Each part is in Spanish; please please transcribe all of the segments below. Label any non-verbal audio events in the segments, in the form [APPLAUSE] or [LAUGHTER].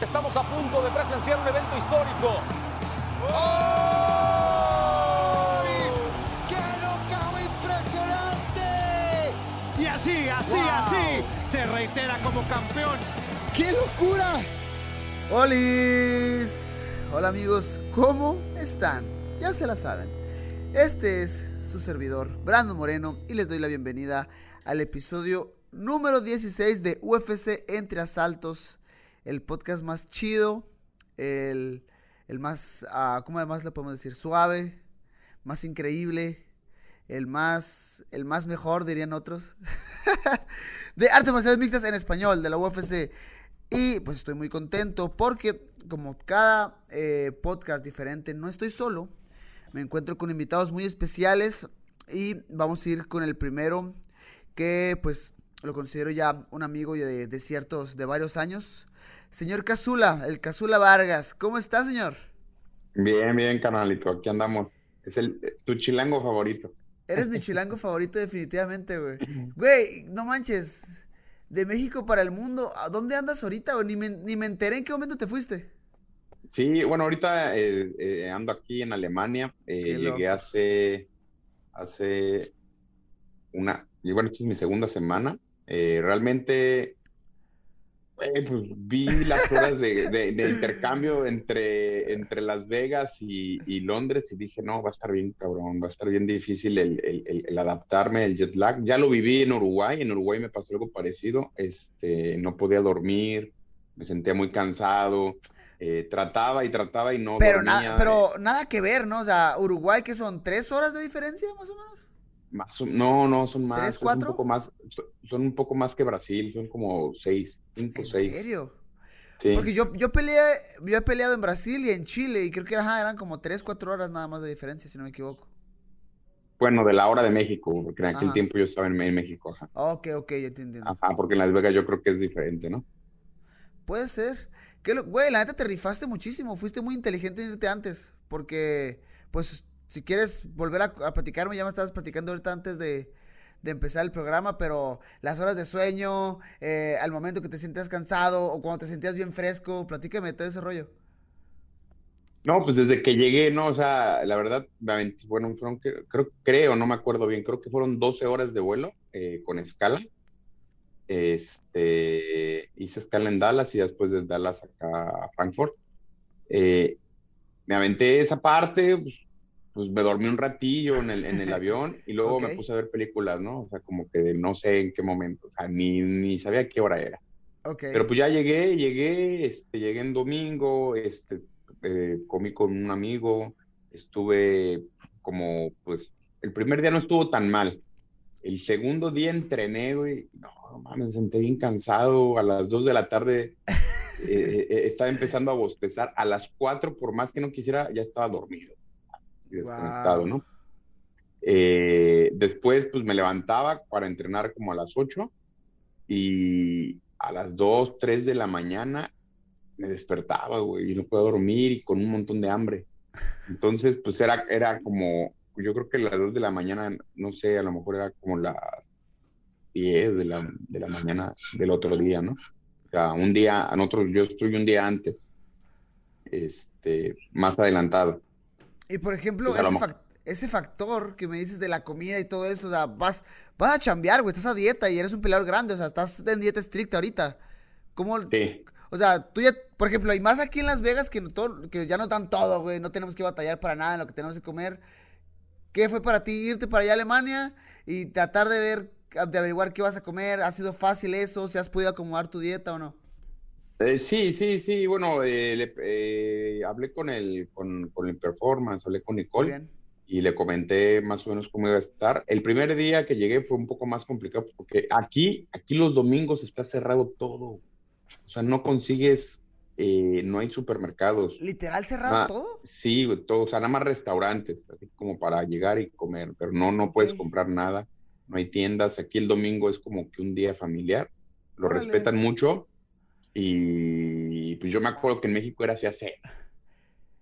Estamos a punto de presenciar un evento histórico. ¡Qué knockout impresionante! Y así, así, ¡Wow! así, se reitera como campeón. ¡Qué locura! ¡Holis! Hola amigos, ¿cómo están? Ya se la saben. Este es su servidor, Brando Moreno, y les doy la bienvenida al episodio número 16 de UFC Entre Asaltos, el podcast más chido, el, el más, ah, ¿cómo además le podemos decir? Suave, más increíble, el más, el más mejor, dirían otros, [LAUGHS] de artes marciales mixtas en español, de la UFC. Y pues estoy muy contento porque como cada eh, podcast diferente, no estoy solo, me encuentro con invitados muy especiales y vamos a ir con el primero que pues lo considero ya un amigo de, de ciertos, de varios años. Señor Casula, el Casula Vargas, ¿cómo está señor? Bien, bien, canalito, aquí andamos. Es el tu chilango favorito. Eres mi chilango favorito definitivamente, güey. Güey, no manches. De México para el mundo, ¿a dónde andas ahorita? Ni me, ni me enteré en qué momento te fuiste. Sí, bueno, ahorita eh, eh, ando aquí en Alemania. eh, llegué hace, hace una, y bueno, esta es mi segunda semana. Eh, realmente, eh, pues vi las horas de, de- de intercambio entre, entre Las Vegas y, y Londres y dije, no, va a estar bien cabrón, va a estar bien difícil el, el- el- adaptarme, el jet lag. Ya lo viví en Uruguay, en Uruguay me pasó algo parecido, este, no podía dormir, me sentía muy cansado, eh, trataba y trataba y no Pero, dormía. nada, pero nada que ver, ¿no? O sea, Uruguay, que son tres horas de diferencia, más o menos. Más no, no, son más, ¿Tres, son cuatro? un poco más, son, son un poco más que Brasil, son como seis, cinco, ¿En seis. serio? Sí. Porque yo, yo peleé, yo he peleado en Brasil y en Chile y creo que ajá, eran como tres, cuatro horas nada más de diferencia, si no me equivoco. Bueno, de la hora de México, porque en aquel Ajá. tiempo yo estaba en, en México, ajá. Ok, ok, ya te entiendo. Ajá, porque en Las Vegas yo creo que es diferente, ¿no? Puede ser. Que lo, güey, la neta te rifaste muchísimo. Fuiste muy inteligente en irte antes. Porque, pues, si quieres volver a, a platicarme, ya me estabas platicando ahorita antes de, de empezar el programa, pero las horas de sueño, eh, al momento que te sientas cansado o cuando te sentías bien fresco, platícame todo ese rollo. No, pues desde que llegué, no, o sea, la verdad, bueno, fueron, creo, creo, no me acuerdo bien, creo que fueron 12 horas de vuelo eh, con escala. Este, hice escala en Dallas y después de Dallas acá a Frankfurt. Eh, me aventé esa parte, pues, pues me dormí un ratillo en el, en el [LAUGHS] avión y luego Ok. me puse a ver películas, ¿no? O sea, como que no sé en qué momento, o sea, ni, ni sabía qué hora era. Ok. Pero pues ya llegué, llegué, este, llegué en domingo, este, eh, comí con un amigo, estuve como, pues, el primer día no estuvo tan mal. El segundo día entrené, güey, no, no mames, me senté bien cansado, a las 2 de la tarde [LAUGHS] eh, eh, estaba empezando a bostezar, a las 4, por más que no quisiera, ya estaba dormido, desconectado, Guau. ¿no? Eh, después, pues, me levantaba para entrenar como a las 8 y a las 2, 3 de la mañana me despertaba, güey, y no podía dormir y con un montón de hambre. Entonces, pues era, era como, yo creo que a las 2 de la mañana, no sé, a lo mejor era como las 10 de la, de la mañana del otro día, ¿no? O sea, un día, nosotros, yo estoy un día antes, este, más adelantado. Y por ejemplo, Pues ese, ese factor que me dices de la comida y todo eso, o sea, vas, vas a chambear, güey, estás a dieta y eres un peleador grande, o sea, estás en dieta estricta ahorita. ¿Cómo, Sí. O sea, tú ya, por ejemplo, y más aquí en Las Vegas que, no todo- que ya nos dan todo, güey, no tenemos que batallar para nada en lo que tenemos que comer. ¿Qué fue para ti irte para allá a Alemania y tratar de ver, de averiguar qué vas a comer? ¿Ha sido fácil eso? ¿Si has podido acomodar tu dieta o no? Eh, sí, sí, sí, bueno, eh, le- eh, hablé con el, con, con el performance, hablé con Nicole bien. y le comenté más o menos cómo iba a estar. El primer día que llegué fue un poco más complicado porque aquí, aquí los domingos está cerrado todo. O sea, no consigues no hay supermercados. ¿Literal cerrado Ah, todo? Sí, todo, o sea, nada más restaurantes, así como para llegar y comer, pero no, no puedes comprar nada, no hay tiendas. Aquí el domingo es como que un día familiar, lo Órale. respetan mucho y pues yo me acuerdo que en México era así hace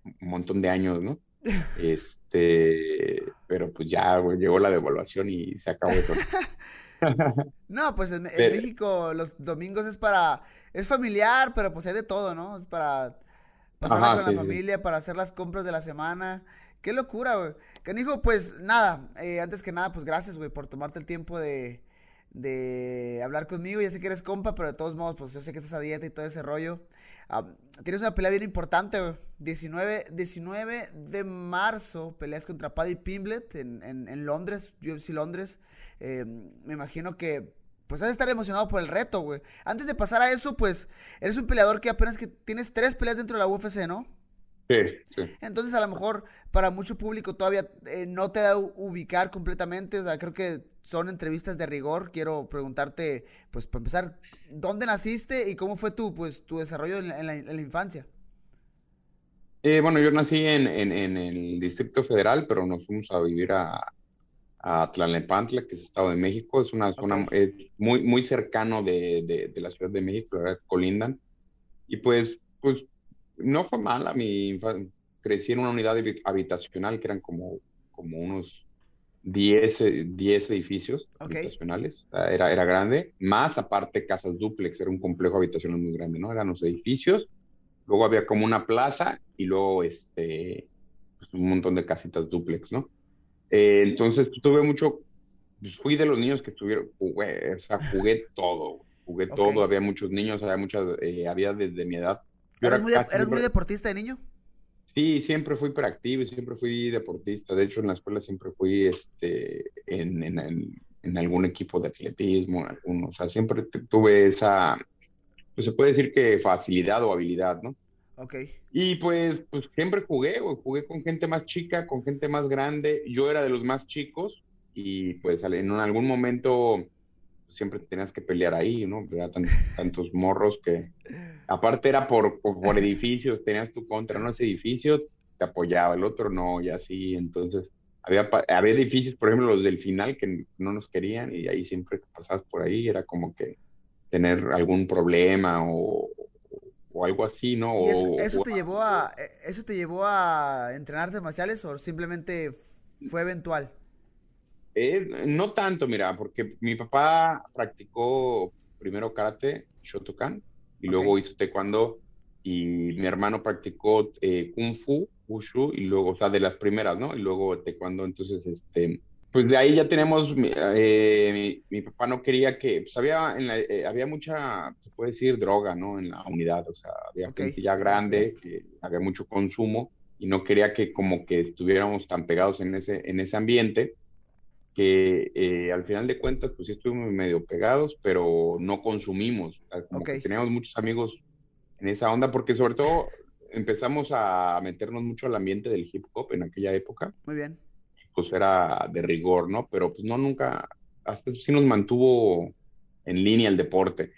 un montón de años, ¿no? Este, pero pues ya, güey, llegó la devaluación y se acabó eso. [LAUGHS] No, pues en, en Pero- México los domingos es para, es familiar, pero pues hay de todo, ¿no? Es para pasarla Ajá, con sí, la sí. familia, para hacer las compras de la semana. Qué locura, güey. Canijo, pues nada, eh, antes que nada, pues gracias, güey, por tomarte el tiempo de, de hablar conmigo. Ya sé que eres compa, pero de todos modos, pues yo sé que estás a dieta y todo ese rollo. Ah, tienes una pelea bien importante, güey. 19, 19 de marzo peleas contra Paddy Pimblet en, en, en Londres, UFC Londres. Eh, me imagino que pues has de estar emocionado por el reto, güey. Antes de pasar a eso, pues eres un peleador que apenas que tienes tres peleas dentro de la UFC, ¿no? Sí, sí. Entonces a lo mejor para mucho público todavía eh, no te da ubicar completamente, o sea, creo que son entrevistas de rigor. Quiero preguntarte, pues para empezar, ¿dónde naciste y cómo fue tu, pues, tu desarrollo en la, en la- en la infancia? Eh, bueno, yo nací en, en, el Distrito Federal, pero nos fuimos a vivir a, a Tlalnepantla, que es Estado de México. Es una zona Ok. eh, muy, muy cercano de, de, de la Ciudad de México, la verdad, colindan. Y pues, pues no fue mala mi infancia. Crecí en una unidad habi- habitacional que eran como, como unos 10, eh, 10 edificios Ok. habitacionales. Era, era grande. Más aparte casas dúplex, era un complejo habitacional muy grande, ¿no? Eran los edificios. Luego había como una plaza y luego este, pues, un montón de casitas dúplex, ¿no? Eh, entonces pues, tuve mucho, pues, fui de los niños que tuvieron, jugué, o sea, jugué todo, jugué Ok. todo, había muchos niños, había muchas, eh, había desde mi edad. ¿Eres muy, de- casi eres muy siempre- deportista de niño? Sí, siempre fui hiperactivo y siempre fui deportista. De hecho, en la escuela siempre fui este, en, en, en- en algún equipo de atletismo, en alguno. O sea, siempre tuve esa, pues se puede decir que facilidad o habilidad, ¿no? Ok. Y pues, pues siempre jugué, güey, jugué con gente más chica, con gente más grande. Yo era de los más chicos y pues en algún momento siempre te tenías que pelear ahí, ¿no? Era tan- tantos morros que aparte era por, por, por edificios, tenías tu contra, ¿no? Ese edificio te apoyaba, el otro no, y así. Entonces, había, había edificios, por ejemplo, los del final que no nos querían y ahí siempre que pasabas por ahí era como que tener algún problema o, o algo así, ¿no? ¿Y eso, O- eso te llevó a eso te llevó a entrenar artes marciales o simplemente fue eventual? Eh, no tanto, mira, porque mi papá practicó primero karate, Shotokan, y luego hizo taekwondo, y mi hermano practicó eh, kung fu, wushu, y luego, o sea, de las primeras, ¿no? Y luego taekwondo, entonces, este, pues de ahí ya tenemos, mi, eh, mi- mi papá no quería que, pues había, en la- eh, había mucha, se puede decir, droga, ¿no? En la unidad, o sea, había gente ya grande, que había mucho consumo, y no quería que como que estuviéramos tan pegados en ese, en ese ambiente, que eh, al final de cuentas, pues sí estuvimos medio pegados, pero no consumimos. Sea, como que Ok. teníamos muchos amigos en esa onda, porque sobre todo empezamos a meternos mucho al ambiente del hip hop en aquella época, Muy bien. pues era de rigor, ¿no? Pero pues no nunca, hasta sí nos mantuvo en línea el deporte.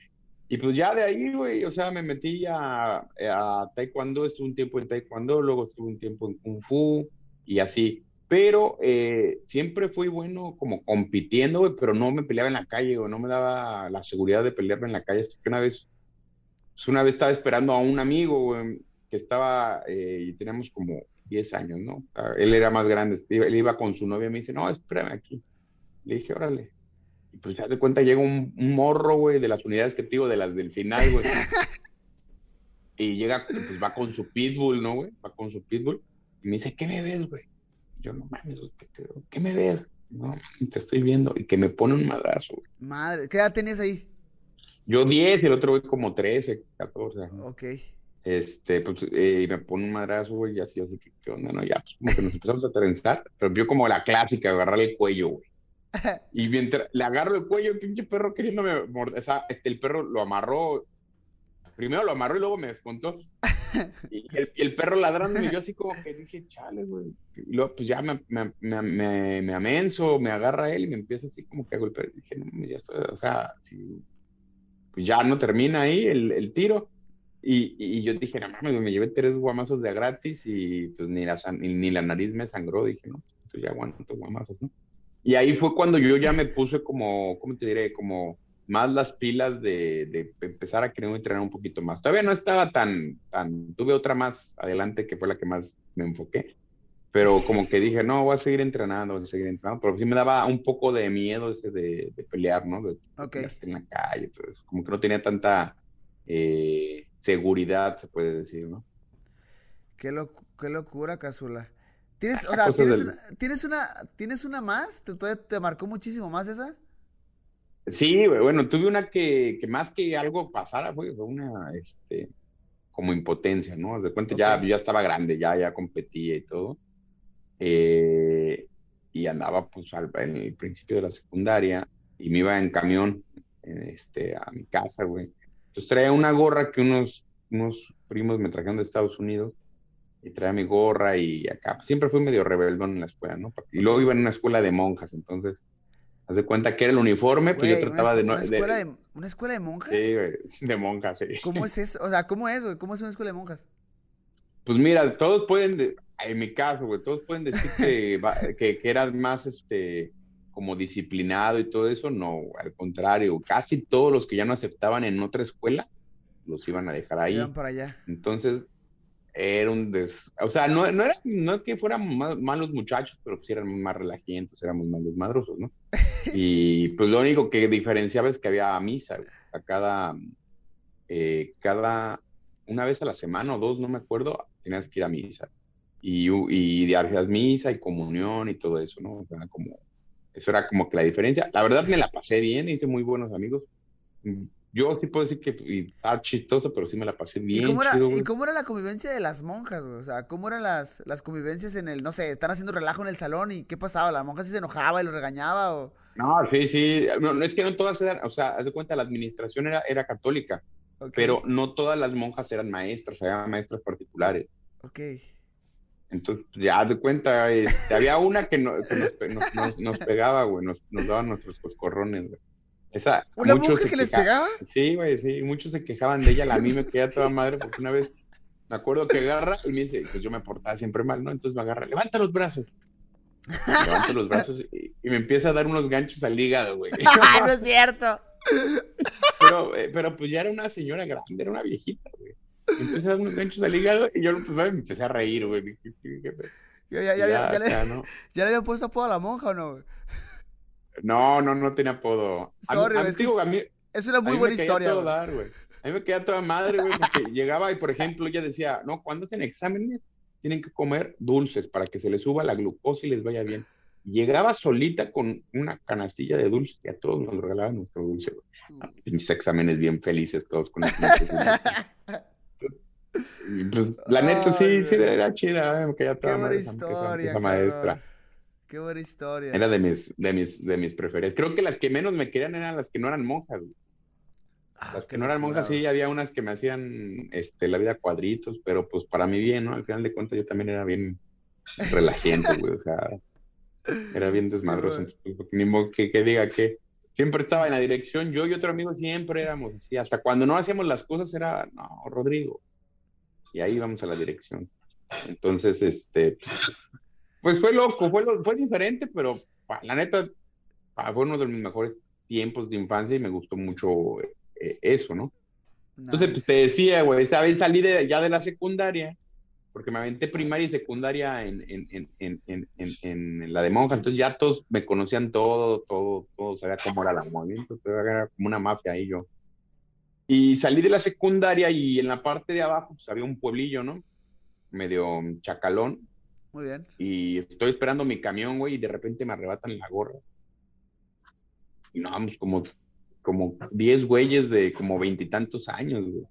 Y pues ya de ahí, güey, o sea, me metí a, a taekwondo, estuve un tiempo en taekwondo, luego estuve un tiempo en kung fu y así. Pero eh, siempre fui bueno como compitiendo, güey, pero no me peleaba en la calle, o no me daba la seguridad de pelearme en la calle. Hasta que una vez, pues una vez estaba esperando a un amigo, güey, que estaba, eh, y teníamos como 10 años, ¿no? Sea, él era más grande, iba- él iba con su novia y me dice, no, espérame aquí. Le dije, órale. Y pues ya de cuenta llega un, un morro, güey, de las unidades que te digo, de las del final, güey. [LAUGHS] y llega, pues va con su pitbull, ¿no, güey? Va con su pitbull. Y me dice, ¿qué me ves, güey? Yo, no mames, ¿qué, te- qué me ves? No, te estoy viendo. Y que me pone un madrazo, güey. Madre, ¿qué edad tenías ahí? Yo 10 y el otro güey como 13, 14. Ok. Este, pues, eh, y me pone un madrazo, güey, y así, así que, ¿qué onda, no? Ya, pues, como que nos empezamos a trenzar, pero yo como la clásica, agarrarle el cuello, güey. [LAUGHS] Y mientras le agarro el cuello, el pinche perro queriéndome morder, o sea, este, el perro lo amarró, primero lo amarró y luego me descontó. [LAUGHS] Y el, perro ladrando, y yo así como que dije, chale, güey. Y luego, pues ya me, me, me, me, me amenso, me agarra él y me empieza así como que a golpear. Y dije, no, ya estoy, o sea, si, pues ya no termina ahí el, el tiro. Y, y yo dije, no mames, me llevé tres guamazos de gratis y pues ni la, ni la nariz me sangró. Dije, no, pues ya aguanto guamazos, ¿no? Y ahí fue cuando yo ya me puse como, ¿cómo te diré? Como más las pilas de, de empezar a querer entrenar un poquito más. Todavía no estaba tan, tan, tuve otra más adelante que fue la que más me enfoqué. Pero como que dije, no, voy a seguir entrenando, voy a seguir entrenando. Pero sí me daba un poco de miedo ese de, de pelear, ¿no? De, okay. en la calle, eso. Como que no tenía tanta eh, seguridad, se puede decir, ¿no? Qué, lo, qué locura, Casula. [LAUGHS] ¿Tienes, o sea, ¿tienes, del... una, ¿tienes, una, ¿tienes una más? ¿Te, te marcó muchísimo más esa? Sí, bueno, tuve una que, que más que algo pasara, fue, fue una, este, como impotencia, ¿no? De cuenta, okay. ya, ya estaba grande, ya, ya competía y todo. Eh, y andaba, pues, al, en el principio de la secundaria y me iba en camión, este, a mi casa, güey. Entonces traía una gorra que unos, unos primos me trajeron de Estados Unidos y traía mi gorra y acá. Siempre fui medio rebeldón en la escuela, ¿no? Y luego iba en una escuela de monjas, entonces, haz de cuenta que era el uniforme, pues güey, yo trataba una, de, una escuela de, ¿Una escuela de monjas? Sí, güey, de monjas, sí. ¿Cómo es eso? O sea, ¿cómo es, güey? ¿Cómo es una escuela de monjas? Pues mira, todos pueden, de, en mi caso, güey, todos pueden decir que, que, que eras más, este, como disciplinado y todo eso, no, al contrario, casi todos los que ya no aceptaban en otra escuela, los iban a dejar ahí. Se iban para allá. Entonces, era un des... O sea, no, no era no que fueran más, malos muchachos, pero pues eran más relajientos, éramos más desmadrosos, ¿no? [LAUGHS] y pues lo único que diferenciaba es que había misa, a cada, eh, cada, una vez a la semana o dos, no me acuerdo, tenías que ir a misa. Y, y hacías misa y comunión y todo eso, ¿no? O sea, como, eso era como que la diferencia. La verdad me la pasé bien, hice muy buenos amigos yo sí puedo decir que estaba chistoso, pero sí me la pasé bien. ¿Y cómo era, chido, ¿y cómo era la convivencia de las monjas, güey? O sea, ¿cómo eran las, las convivencias en el, no sé, están haciendo relajo en el salón y qué pasaba? ¿La monja sí se enojaba y lo regañaba o...? No, sí, sí. No, no es que no todas eran, o sea, haz de cuenta, la administración era, era católica, okay. pero no todas las monjas eran maestras, había maestras particulares. Ok. Entonces, ya haz de cuenta, este, había una que, no, que nos, nos, nos, pegaba, güey, nos, nos daba nuestros coscorrones, güey. Esa, ¿Una mujer que les pegaba? Sí, güey, sí, muchos se quejaban de ella, a mí me quedaba toda madre porque una vez me acuerdo que agarra y me dice, pues yo me portaba siempre mal, ¿no? Entonces me agarra, levanta los brazos. Levanta los brazos y, y, me empieza a dar unos ganchos al hígado, güey. [LAUGHS] no es cierto. Pero, eh, pero pues ya era una señora grande, era una viejita, güey. Empieza a dar unos ganchos al hígado y yo pues, me empecé a reír, güey. Ya, ya, ya, ya, le, [LAUGHS] ya le había puesto apodo a la monja o no, güey. No, no, no tenía apodo. Sorry, a, a, es, que digo, es, a mí, es una muy buena historia. Dar, a mí me queda toda madre, güey, porque [LAUGHS] llegaba y, por ejemplo, ella decía, no, cuando hacen exámenes, tienen que comer dulces para que se les suba la glucosa y les vaya bien. Llegaba solita con una canastilla de dulces y a todos nos regalaban nuestro dulce, güey. Mis exámenes bien felices todos con el [LAUGHS] Y pues, la neta, sí, sí, era chida, me quedaba toda Qué buena madre, historia, esa maestra. Qué buena historia. Era de mis, de mis, de mis preferidas. Creo que las que menos me querían eran las que no eran monjas. Ah, las que no eran monjas, sí, había unas que me hacían este, la vida cuadritos, pero pues para mí bien, ¿no? Al final de cuentas yo también era bien relajiente, güey, o sea, era bien [LAUGHS] desmadroso. Sí, entonces, ni modo que, que, diga que siempre estaba en la dirección, yo y otro amigo siempre éramos así, hasta cuando no hacíamos las cosas era, no, Rodrigo, y ahí íbamos a la dirección. Entonces, este, pues fue loco, fue, fue diferente, pero la neta fue uno de mis mejores tiempos de infancia y me gustó mucho eh, eso, ¿no? Nice. Entonces, pues te decía, güey, esa vez salí de, ya de la secundaria, porque me aventé primaria y secundaria en, en, en, en, en la de monja, entonces ya todos me conocían todo, todo, todo, sabía cómo era la movimiento, era como una mafia ahí yo. Y salí de la secundaria y en la parte de abajo pues había un pueblillo, ¿no? Medio chacalón, muy bien. Y estoy esperando mi camión, güey, y de repente me arrebatan la gorra. Y no, vamos, como, como 10 güeyes de como veintitantos años, güey.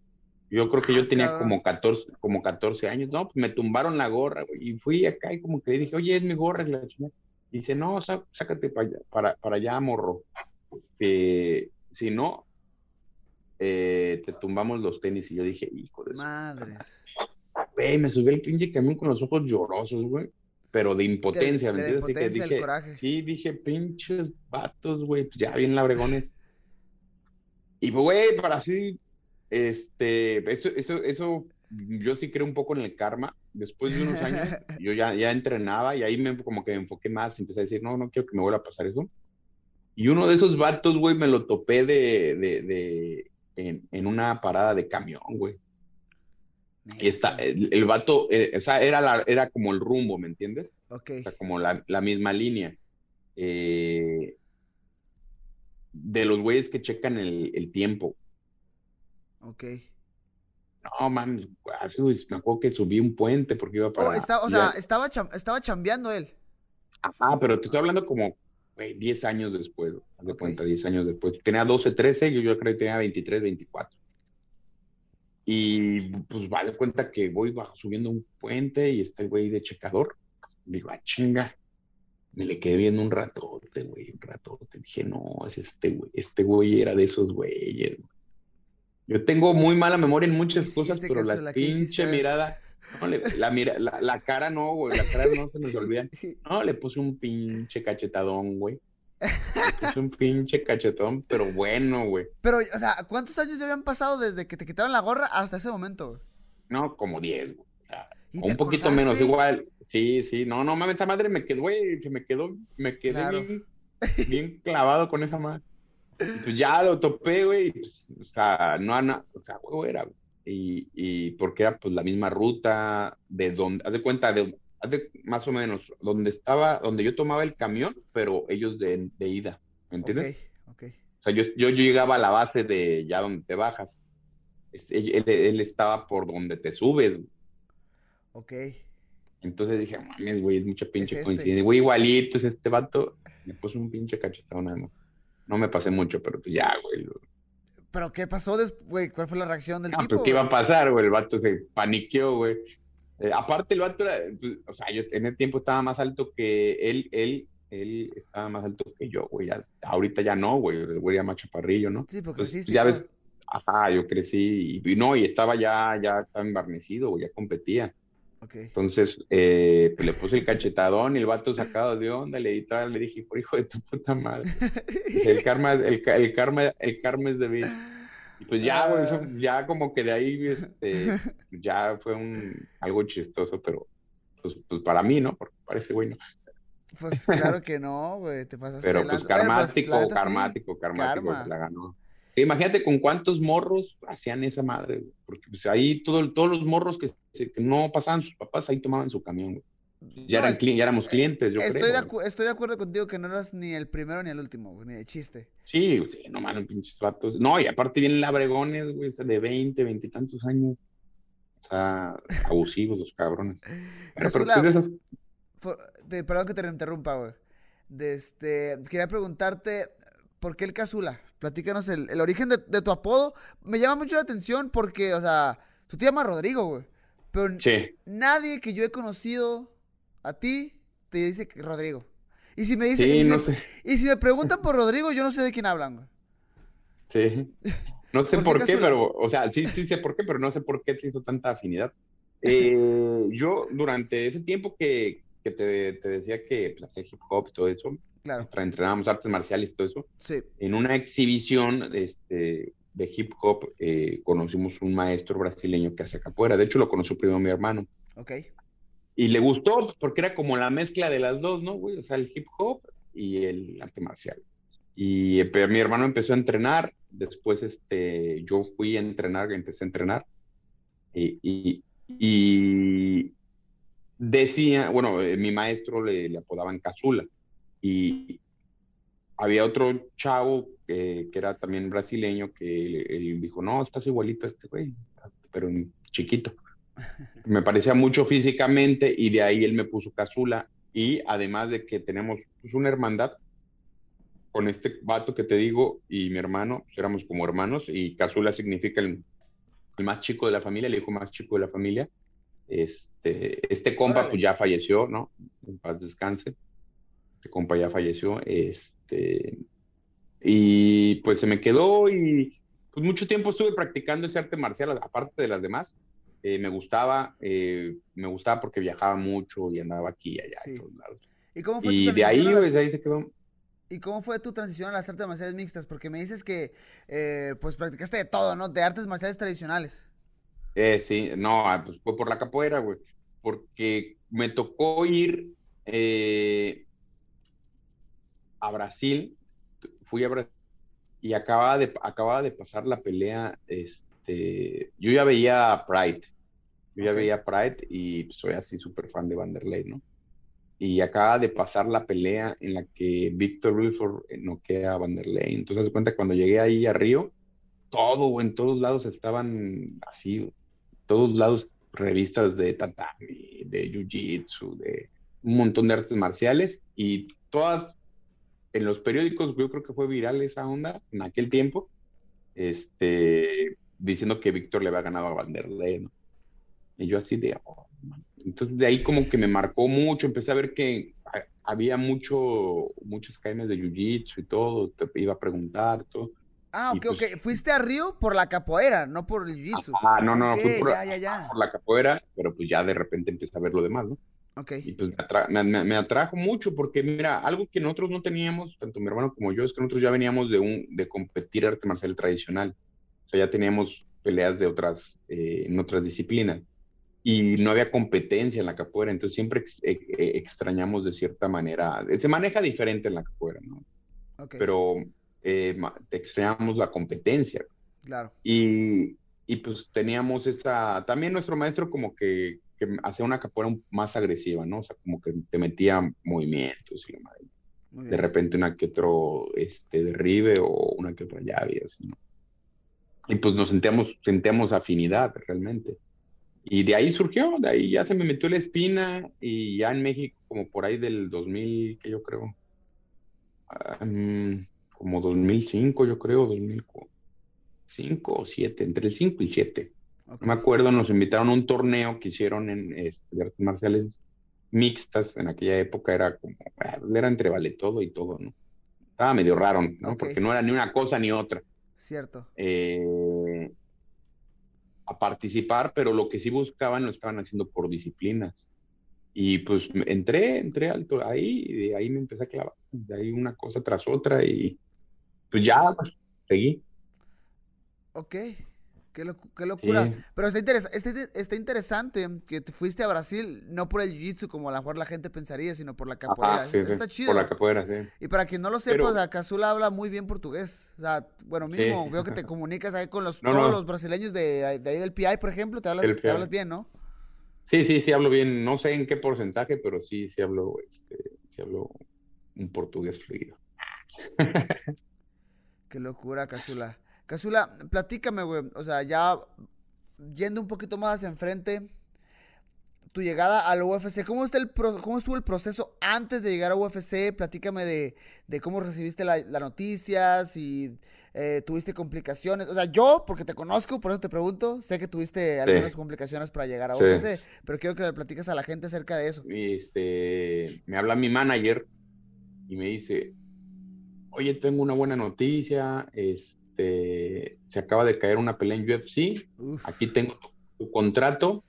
Yo creo que yo tenía como 14, como 14 años. No, pues me tumbaron la gorra, güey. Y fui acá y como que le dije, oye, es mi gorra. Y dice, no, sá, sácate para allá, para, para allá morro. Eh, si no, eh, te tumbamos los tenis. Y yo dije, hijo de Madres. Güey, me subí al pinche camión con los ojos llorosos, güey. Pero de impotencia, de, ¿me de entiendes? Así que dije, coraje. sí, dije, pinches vatos, güey, pues ya bien labregones. Y, güey, para así este, eso, eso, eso, yo sí creo un poco en el karma. Después de unos años, [LAUGHS] yo ya, ya entrenaba y ahí me, como que me enfoqué más, empecé a decir, no, no quiero que me vuelva a pasar eso. Y uno de esos vatos, güey, me lo topé de, de, de en, en una parada de camión, güey. Y está, el, el vato, eh, o sea, era, la, era como el rumbo, ¿me entiendes? Ok. O sea, como la, la misma línea. Eh, de los güeyes que checan el, el tiempo. Ok. No, man, me acuerdo que subí un puente porque iba para... Oh, está- o sea, estaba, cham- estaba chambeando él. Ajá, pero te estoy hablando como, güey, 10 años después, haz de Ok. cuenta, 10 años después. Tenía 12, 13, yo, yo creo que tenía 23, 24. Y pues va de cuenta que voy bajo, subiendo un puente y está el güey de checador. Digo, ah, chinga. Me le quedé viendo un ratote, güey, un ratote. Dije, no, es este güey, este güey era de esos güeyes. güey. Yo tengo muy mala memoria en muchas cosas, pero caso la la que hiciste, pinche mirada, no, le- la, mira, la, la cara no, güey, la cara no se nos olvida. [LAUGHS] No, le puse un pinche cachetadón, güey. [LAUGHS] Puse un pinche cachetón, pero bueno, güey. Pero, o sea, ¿cuántos años ya habían pasado desde que te quitaron la gorra hasta ese momento? güey? No, como 10, güey. O sea, ¿Y o te un poquito menos, igual. Sí, sí, no, no mames, esa madre me quedó, güey, se me quedó, me quedé Claro. bien, [LAUGHS] bien clavado con esa madre. Y pues ya lo topé, güey, pues, o sea, no, ana- o sea, güey, era, güey. Y, y porque era pues la misma ruta de donde, haz de cuenta, de, de- más o menos, donde estaba, donde yo tomaba el camión, pero ellos de, de ida, ¿me entiendes? Ok, ok. O sea, yo, yo llegaba a la base de ya donde te bajas. Es- él, estaba por donde te subes. Ok. Entonces dije, mames, güey, es mucha pinche este. coincidencia. Güey, igualito es este vato. Me puso un pinche nada más. No me pasé mucho, pero pues ya, güey. ¿Pero qué pasó después, güey? ¿Cuál fue la reacción del Ah, tipo? pues qué iba a pasar, güey. El vato se paniqueó, güey. Eh, aparte, el vato era, pues, o sea, yo en el tiempo estaba más alto que él, él, él estaba más alto que yo, güey. Ya, ahorita ya no, güey. El güey era más chaparrillo, ¿no? Sí, porque y ya ves, ajá, yo crecí y, y no, y estaba ya, ya estaba embarnecido, güey, ya competía. Ok. Entonces, eh, pues le puse el cachetadón y el vato sacado de onda, le, tal, le dije, por hijo de tu puta madre. [LAUGHS] El karma, el, el karma, el karma es de mí. Y pues ya, güey, eso- ya como que de ahí, este, [LAUGHS] ya fue un, algo chistoso, pero pues, pues para mí, ¿no? Porque parece güey, ¿no? Pues claro [LAUGHS] que no, güey. Te pasaste Pero pues. Bueno, karmático, sí. karmático, karmático, Karma. la ganó. Imagínate con cuántos morros hacían esa madre, güey, porque pues ahí todo, todos los morros que, que no pasaban sus papás, ahí tomaban su camión, güey. Ya, No, eran es- cli- ya éramos clientes, yo Estoy, creo. de estoy de acuerdo contigo que no eras ni el primero ni el último, güey, ni de chiste. Sí, sí, no mames, pinches vatos. No, y aparte vienen labregones, güey, de 20, 20 y tantos años. O sea, abusivos los cabrones. Pero, pero Casula, pues, de esas- For- te- perdón que te interrumpa, güey. De este, quería preguntarte, ¿por qué el Casula? Platícanos el, el origen de, de tu apodo. Me llama mucho la atención porque, o sea, tú te llamas Rodrigo, güey. Pero Sí, nadie que yo he conocido a ti te dice Rodrigo. Y si me dicen, sí, y si no me- sé. y si me preguntan por Rodrigo, yo no sé de quién hablan, güey. Sí. No sé [LAUGHS] ¿Por qué por qué, Casula? pero, o sea, sí, sí sé por qué, pero no sé por qué te hizo tanta afinidad. [LAUGHS] Eh, yo, durante ese tiempo que, que te, te decía que pues, hacía hip hop y todo eso, Claro, entrenábamos artes marciales y todo eso, sí. en una exhibición este, de hip hop eh, conocimos un maestro brasileño que hace capoeira. De hecho, lo conoció primero mi hermano. Ok. Y le gustó pues, porque era como la mezcla de las dos, ¿no, güey? O sea, el hip hop y el arte marcial. Y eh, mi hermano empezó a entrenar, después este, yo fui a entrenar, empecé a entrenar. Y, y, y decía, bueno, eh, mi maestro le, le apodaban Casula. Y había otro chavo eh, que era también brasileño que él, él dijo, no, estás igualito a este güey, pero chiquito. Me parecía mucho físicamente y de ahí él me puso Casula. Y además de que tenemos pues, una hermandad con este vato que te digo y mi hermano, pues, éramos como hermanos y Casula significa el, el más chico de la familia, el hijo más chico de la familia. Este, este compa pues ya falleció, ¿no? En paz descanse. Este compa ya falleció, este, y pues se me quedó y pues mucho tiempo estuve practicando ese arte marcial, aparte de las demás. Eh, me gustaba, eh, me gustaba porque viajaba mucho y andaba aquí y allá, Sí. en todos lados. ¿Y cómo fue tu Y de ahí, pues, las- de ahí se quedó. ¿Y cómo fue tu transición a las artes marciales mixtas? Porque me dices que eh, pues practicaste de todo, ¿no? De artes marciales tradicionales. Eh, sí, no, ah, pues fue por la capoeira, güey. Porque me tocó ir eh, a Brasil, fui a Brasil y acababa de, acababa de pasar la pelea, este, yo ya veía Pride, yo ya veía Pride y pues, soy así súper fan de Vanderlei, ¿no? Y acaba de pasar la pelea en la que Víctor Wilford eh, noquea a Vanderlei. Entonces, de cuenta, cuando llegué ahí a Río, todo, en todos lados estaban así, todos lados revistas de tatami, de jiu-jitsu, de un montón de artes marciales y todas en los periódicos, yo creo que fue viral esa onda en aquel tiempo, este, diciendo que Víctor le había ganado a Vanderlei, ¿no? Y yo así de, oh, entonces de ahí como que me marcó mucho, empecé a ver que ha- había mucho, muchas academias de jiu-jitsu y todo, te iba a preguntar, todo. Ah, ok, pues- ok. Fuiste a Río por la capoeira, no por el jiu-jitsu. Ah, no, no, Ok, fue por, ya, ya, ya. por la capoeira, pero pues ya de repente empecé a ver lo demás, ¿no? Ok. Y pues me, atra- me- me- me atrajo mucho porque, mira, algo que nosotros no teníamos, tanto mi hermano como yo, es que nosotros ya veníamos de, un, de competir arte marcial tradicional. Sea, ya teníamos peleas de otras, eh, en otras disciplinas. Y no había competencia en la capoeira, entonces siempre ex- e- e- extrañamos de cierta manera. Se maneja diferente en la capoeira, ¿no? Ok, Pero eh, extrañamos la competencia. claro. Y, y pues teníamos esa, también nuestro maestro como que, que hacía una capoeira más agresiva, ¿no? O sea, como que te metía movimientos y la madre. De repente una que otro este, derribe o una que otra llave, así, ¿no? Y pues nos sentíamos, sentíamos afinidad realmente. Y de ahí surgió, de ahí ya se me metió la espina y ya en México, como por ahí del 2000, que yo creo, mm, como 2005, yo creo, 2005 o 7, entre el 5 y 7. ok. No me acuerdo, nos invitaron a un torneo que hicieron en este, de artes marciales mixtas. En aquella época era como, ah, era entre vale todo y todo, ¿no? Estaba medio raro, ¿no? Ok. Porque no era ni una cosa ni otra. Cierto. eh, a participar, pero lo que sí buscaban lo estaban haciendo por disciplinas. Y pues entré, entré alto ahí y de ahí me empecé a clavar. De ahí una cosa tras otra y pues ya, pues, seguí. Ok. Qué, locu- qué locura. Sí. Pero está, interes- está, está interesante que te fuiste a Brasil no por el jiu-jitsu como a lo mejor la gente pensaría, sino por la capoeira. Ajá, sí, Eso sí, está chido. Por la capoeira, sí. Y para quien no lo sepa, Pero- o sea, Cazula habla muy bien portugués. O sea, bueno, mismo veo que te [LAUGHS] comunicas ahí con los, No, todos no. los brasileños de, de ahí del PI, por ejemplo, te hablas, te hablas bien, ¿no? Sí, sí, sí hablo bien. No sé en qué porcentaje, pero sí, sí hablo, este, sí hablo un portugués fluido. Qué locura, Cazula. Cazula, platícame, güey. O sea, ya yendo un poquito más hacia enfrente, tu llegada al UFC, ¿cómo, está el pro- cómo estuvo el proceso antes de llegar a UFC? Platícame de, de cómo recibiste la, la noticia, si eh, tuviste complicaciones. O sea, yo, porque te conozco, por eso te pregunto, sé que tuviste algunas complicaciones para llegar a Sí. UFC, pero quiero que le platicas a la gente acerca de eso. Este, me habla mi manager y me dice, oye, tengo una buena noticia, este, se acaba de caer una pelea en UFC, Uf, aquí tengo tu, tu contrato,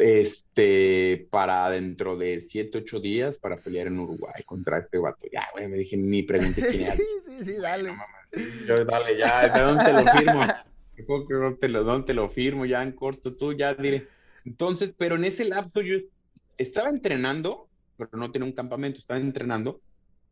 este, para dentro de 7, 8 días para pelear en Uruguay contra este vato. Ya, güey, me dije, ni pregunté quién era. [LAUGHS] sí, sí, dale. No yo, dale, ya, ¿de dónde te lo firmo? ¿Cómo que ¿Dónde te lo, dónde te lo firmo? Ya en corto, tú ya diré. Entonces, pero en ese lapso yo estaba entrenando, pero no tenía un campamento, estaba entrenando,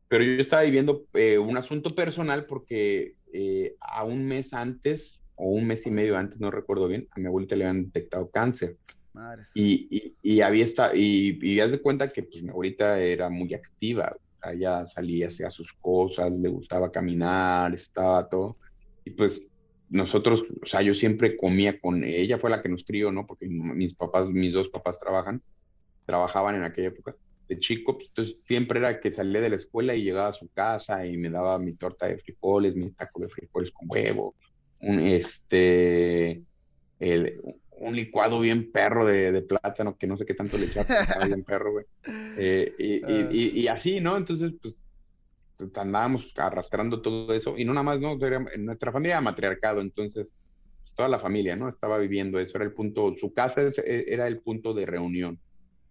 pero yo estaba viviendo eh, un asunto personal porque eh, a un mes antes, o un mes y medio antes, no recuerdo bien, a mi abuelita le habían detectado cáncer. Madres. Y, y, y había esta, y, y haz de cuenta que pues mi abuelita era muy activa, ella salía, hacía sus cosas, le gustaba caminar, estaba todo. Y pues nosotros, o sea, yo siempre comía con ella, fue la que nos crió, ¿no? Porque mi- mis papás, mis dos papás trabajan, trabajaban en aquella época de chico, pues entonces siempre era que salía de la escuela y llegaba a su casa y me daba mi torta de frijoles, mi taco de frijoles con huevo, un, este, el- un licuado bien perro de, de plátano, que no sé qué tanto le echaba, bien perro, güey. [LAUGHS] Eh, y, y- Ah. y- y así, ¿no? Entonces, pues, andábamos arrastrando todo eso, y no nada más, ¿no? Era- en nuestra familia era matriarcado, entonces, pues, toda la familia, ¿no? Estaba viviendo eso, era el punto, su casa e- era el punto de reunión.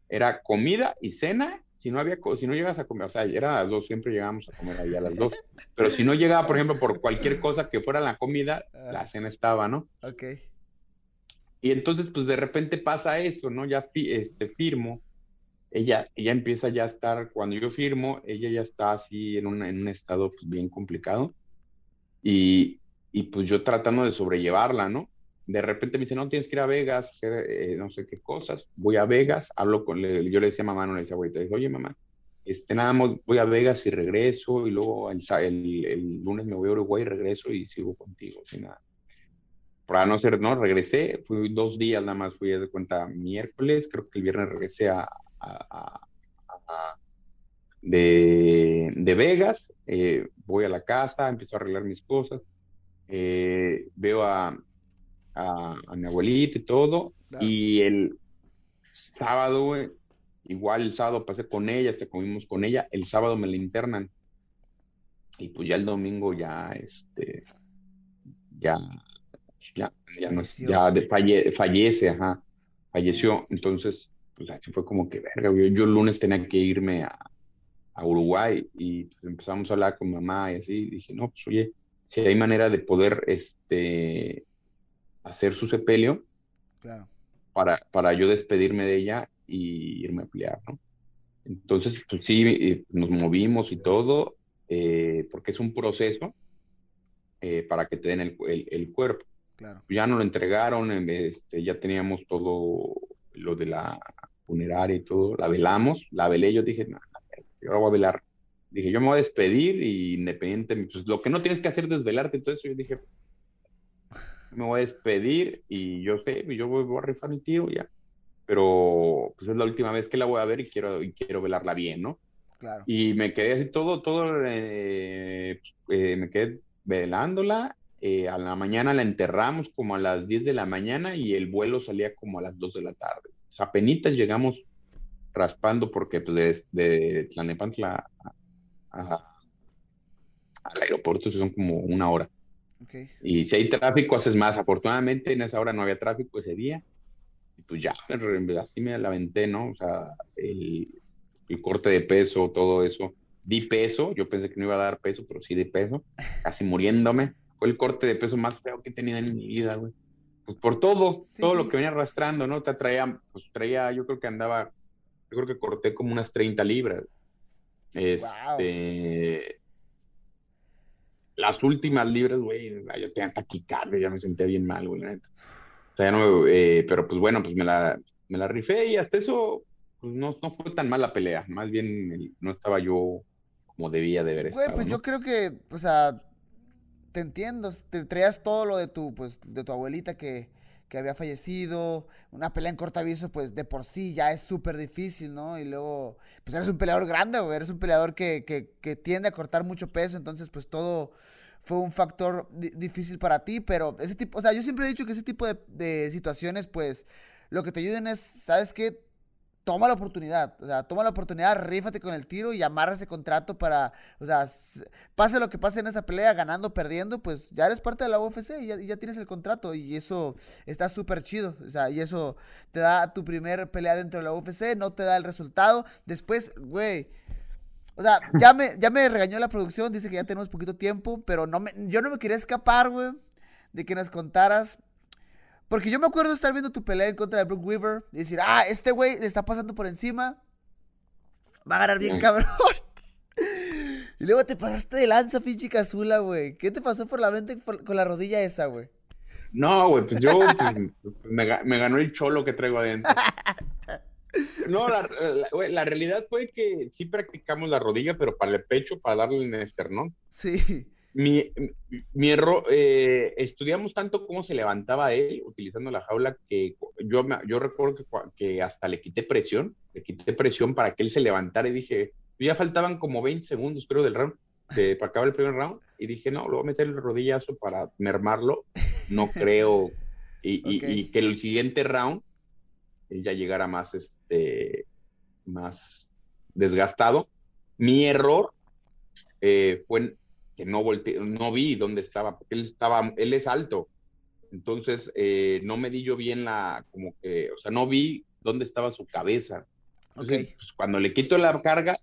Era comida y cena si no había, si no llegas a comer, o sea, era a las dos, siempre llegábamos a comer ahí a las dos, pero si no llegaba, por ejemplo, por cualquier cosa que fuera la comida, la cena estaba, ¿no? Ok. Y entonces, pues de repente pasa eso, ¿no? Ya este, firmo, ella, ella empieza ya a estar, cuando yo firmo, ella ya está así en un, en un estado pues, bien complicado, y, y pues yo tratando de sobrellevarla, ¿no? De repente me dice, no, tienes que ir a Vegas, hacer eh, no sé qué cosas. Voy a Vegas, hablo con, le, yo le decía a mamá, no le decía abuelita, le oye mamá, este, nada más voy a Vegas y regreso, y luego el, lunes me voy a Uruguay y regreso y sigo contigo, sin nada. Para no ser, no, regresé, fui dos días nada más, fui de cuenta miércoles, creo que el viernes regresé a, a, de, de, Vegas, eh, voy a la casa, empiezo a arreglar mis cosas, eh, veo a, a, mi abuelita y todo. Y el sábado, igual el sábado pasé con ella, se comimos con ella, el sábado me la internan. Y pues ya el domingo ya, este, ya, ya, ya no ya fallece, ajá, falleció. Entonces, pues así fue como que, verga, yo, el lunes tenía que irme a, a Uruguay y pues, empezamos a hablar con mamá y así, dije, no, pues oye, si hay manera de poder, este, hacer su sepelio para, para yo despedirme de ella y irme a pelear, ¿no? Entonces, pues sí, eh, nos movimos y todo, eh, porque es un proceso eh, para que te den el, el, cuerpo. Claro. Ya nos lo entregaron, este, ya teníamos todo lo de la funeraria y todo, la velamos, la velé, yo dije, no, yo ahora voy a velar. Dije, yo me voy a despedir y independiente, pues lo que no tienes que hacer es desvelarte, entonces yo dije, me voy a despedir y yo sé, yo voy, a rifar mi tío ya. Pero pues es la última vez que la voy a ver y quiero, y quiero velarla bien, ¿no? Claro. Y me quedé así todo, todo, eh, eh, me quedé velándola. Eh, a la mañana la enterramos como a las 10 de la mañana y el vuelo salía como a las 2 de la tarde. O sea, apenas llegamos raspando porque pues de, Tlanepantla al aeropuerto son como una hora. Y si hay tráfico, haces más. Afortunadamente, en esa hora no había tráfico ese día. Y pues ya, así me la aventé, ¿no? O sea, el, corte de peso, todo eso. Di peso, yo pensé que no iba a dar peso, pero sí di peso, casi muriéndome. Fue el corte de peso más feo que he tenido en mi vida, güey. Pues por todo, todo lo que venía arrastrando, ¿no? Te traía, pues traía, yo creo que andaba, yo creo que corté como unas 30 libras. Este, las últimas libres, güey, yo tenía taquicardia, ya me sentía bien mal, güey. O sea, no, eh, pero pues bueno, pues me la, me la rifé y hasta eso pues no, no fue tan mala pelea. Más bien no estaba yo como debía de haber Güey, pues yo creo que, o sea, te entiendo, te traías todo lo de tu, pues, de tu abuelita que, que había fallecido, una pelea en corto aviso, pues de por sí ya es súper difícil, ¿no? Y luego, pues eres un peleador grande, güey, eres un peleador que, que, que, tiende a cortar mucho peso, entonces pues todo fue un factor difícil para ti, pero ese tipo, o sea, yo siempre he dicho que ese tipo de, de situaciones, pues lo que te ayuden es, ¿sabes qué? Toma la oportunidad, o sea, toma la oportunidad, rífate con el tiro y amarra ese contrato para, o sea, pase lo que pase en esa pelea, ganando, perdiendo, pues ya eres parte de la UFC y ya, tienes el contrato y eso está súper chido, o sea, y eso te da tu primer pelea dentro de la UFC, no te da el resultado, después, güey, o sea, ya me, ya me regañó la producción, dice que ya tenemos poquito tiempo, pero no me, yo no me quería escapar, güey, de que nos contaras porque yo me acuerdo de estar viendo tu pelea en contra de Brook Weaver y decir, ah, este güey le está pasando por encima. Va a ganar bien, cabrón. [LAUGHS] y luego te pasaste de lanza, pinche Cazula, güey. ¿Qué te pasó por la mente con la rodilla esa, güey? No, güey, pues yo [LAUGHS] pues, me, ganó el cholo que traigo adentro. No, la, la, realidad fue que sí practicamos la rodilla, pero para el pecho, para darle en el esternón. Sí mi, mi error, eh, estudiamos tanto cómo se levantaba él utilizando la jaula que yo, yo recuerdo que, hasta le quité presión, le quité presión para que él se levantara y dije, ya faltaban como 20 segundos creo del round, para acabar el primer round y dije, no, lo voy a meter el rodillazo para mermarlo, no [LAUGHS] creo, y, que el siguiente round ya llegara más, este, más desgastado. Mi error eh, fue que no volteé, no vi dónde estaba, porque él estaba, él es alto. Entonces, eh, no me di yo bien la, como que, o sea, no vi dónde estaba su cabeza. Entonces, pues, cuando le quito la carga,